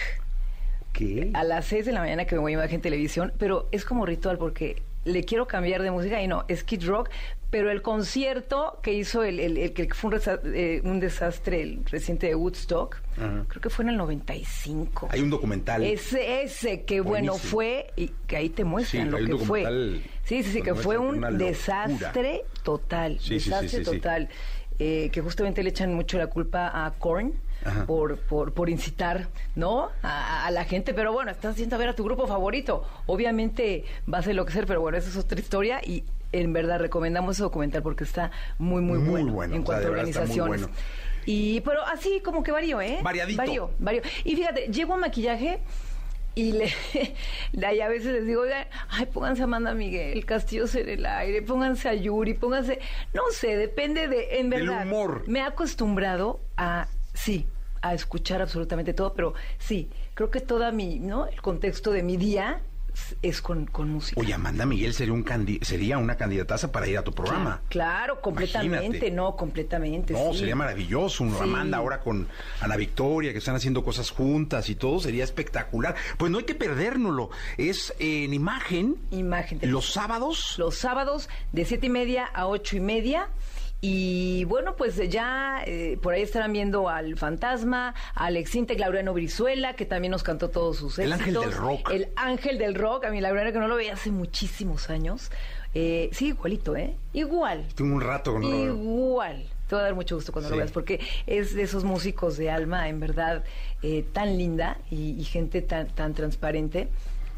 ¿Qué? A las 6 de la mañana que me voy a imagen televisión, pero es como ritual porque le quiero cambiar de música y no, es Kid Rock, pero el concierto que hizo el, el- el que fue un, resa- eh, un desastre el reciente de Woodstock, Ajá. creo que fue en el 95. Hay un documental. Ese, ese, que bueno fue, y que ahí te muestran Sí, lo que fue. Sí, sí, sí, que fue un locura. desastre total. Sí, sí, sí, desastre sí. total. Eh, que justamente le echan mucho la culpa a Korn. Por, por, por incitar, ¿no? A, a la gente, pero bueno, estás haciendo a ver a tu grupo favorito. Obviamente va a ser lo que ser, pero bueno, esa es otra historia y en verdad recomendamos ese documental porque está muy, muy, Muy bueno, bueno, en cuanto a organizaciones. Y, pero así como que varío, ¿eh? Variadito. Varío, varío. Y fíjate, llego a maquillaje y le, y a veces les digo, oigan, ay, pónganse a Amanda Miguel, Castillos en el aire, pónganse a Yuri, pónganse, no sé, depende de, en verdad. humor. Me he acostumbrado a, sí, a escuchar absolutamente todo, pero sí, creo que toda mi, ¿no? El contexto de mi día es- con, con música. Oye, Amanda Miguel sería, un candi- sería una candidataza para ir a tu programa. Claro, completamente, Imagínate. no, completamente. No, sí. sería maravilloso. Sí. Amanda ahora con Ana Victoria, que están haciendo cosas juntas y todo, sería espectacular. Pues no hay que perdérnoslo. Es eh, en imagen. Imagen. Los sábados. Los sábados de siete y media a ocho y media. Y bueno, pues ya eh, por ahí estarán viendo al Fantasma, a Alex Intec, Laureano Brizuela, que también nos cantó todos sus El éxitos. ángel del rock. El ángel del rock. A mí Laureano que no lo veía hace muchísimos años. Eh, sí, igualito, ¿eh? Igual. Tengo un rato con Igual. Te va a dar mucho gusto cuando Sí. lo veas, porque es de esos músicos de alma, en verdad, eh, tan linda y, y gente tan, tan transparente.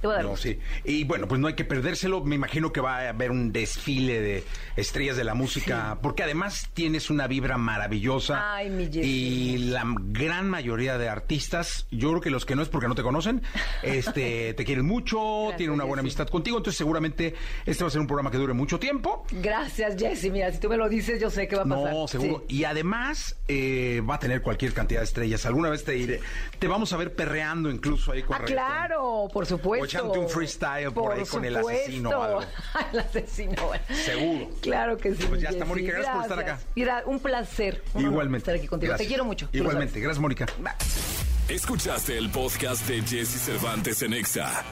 Te va a dar No, sí. Y bueno, pues no hay que perdérselo. Me imagino que va a haber un desfile de estrellas de la música, porque además tienes una vibra maravillosa. Ay, mi. Y la gran mayoría de artistas, yo creo que los que no es porque no te conocen, este, te quieren mucho, tienen una buena amistad contigo, entonces seguramente este va a ser un programa que dure mucho tiempo. Gracias, Jessy. Mira, si tú me lo dices, yo sé qué va a pasar. No, seguro. Sí. Y además eh, va a tener cualquier cantidad de estrellas. Alguna vez te diré, te vamos a ver perreando incluso ahí con Ah, reggaetón. claro, por supuesto. Un freestyle por ahí con el asesino algo. el asesino. Seguro. Claro que sí. Pues ya está. Mónica, gracias por estar acá. Mira, un placer. un Igualmente. Estar aquí contigo. Gracias. Te quiero mucho. Igualmente. Gracias, Mónica. Escuchaste el podcast de Jesse Cervantes en Exa.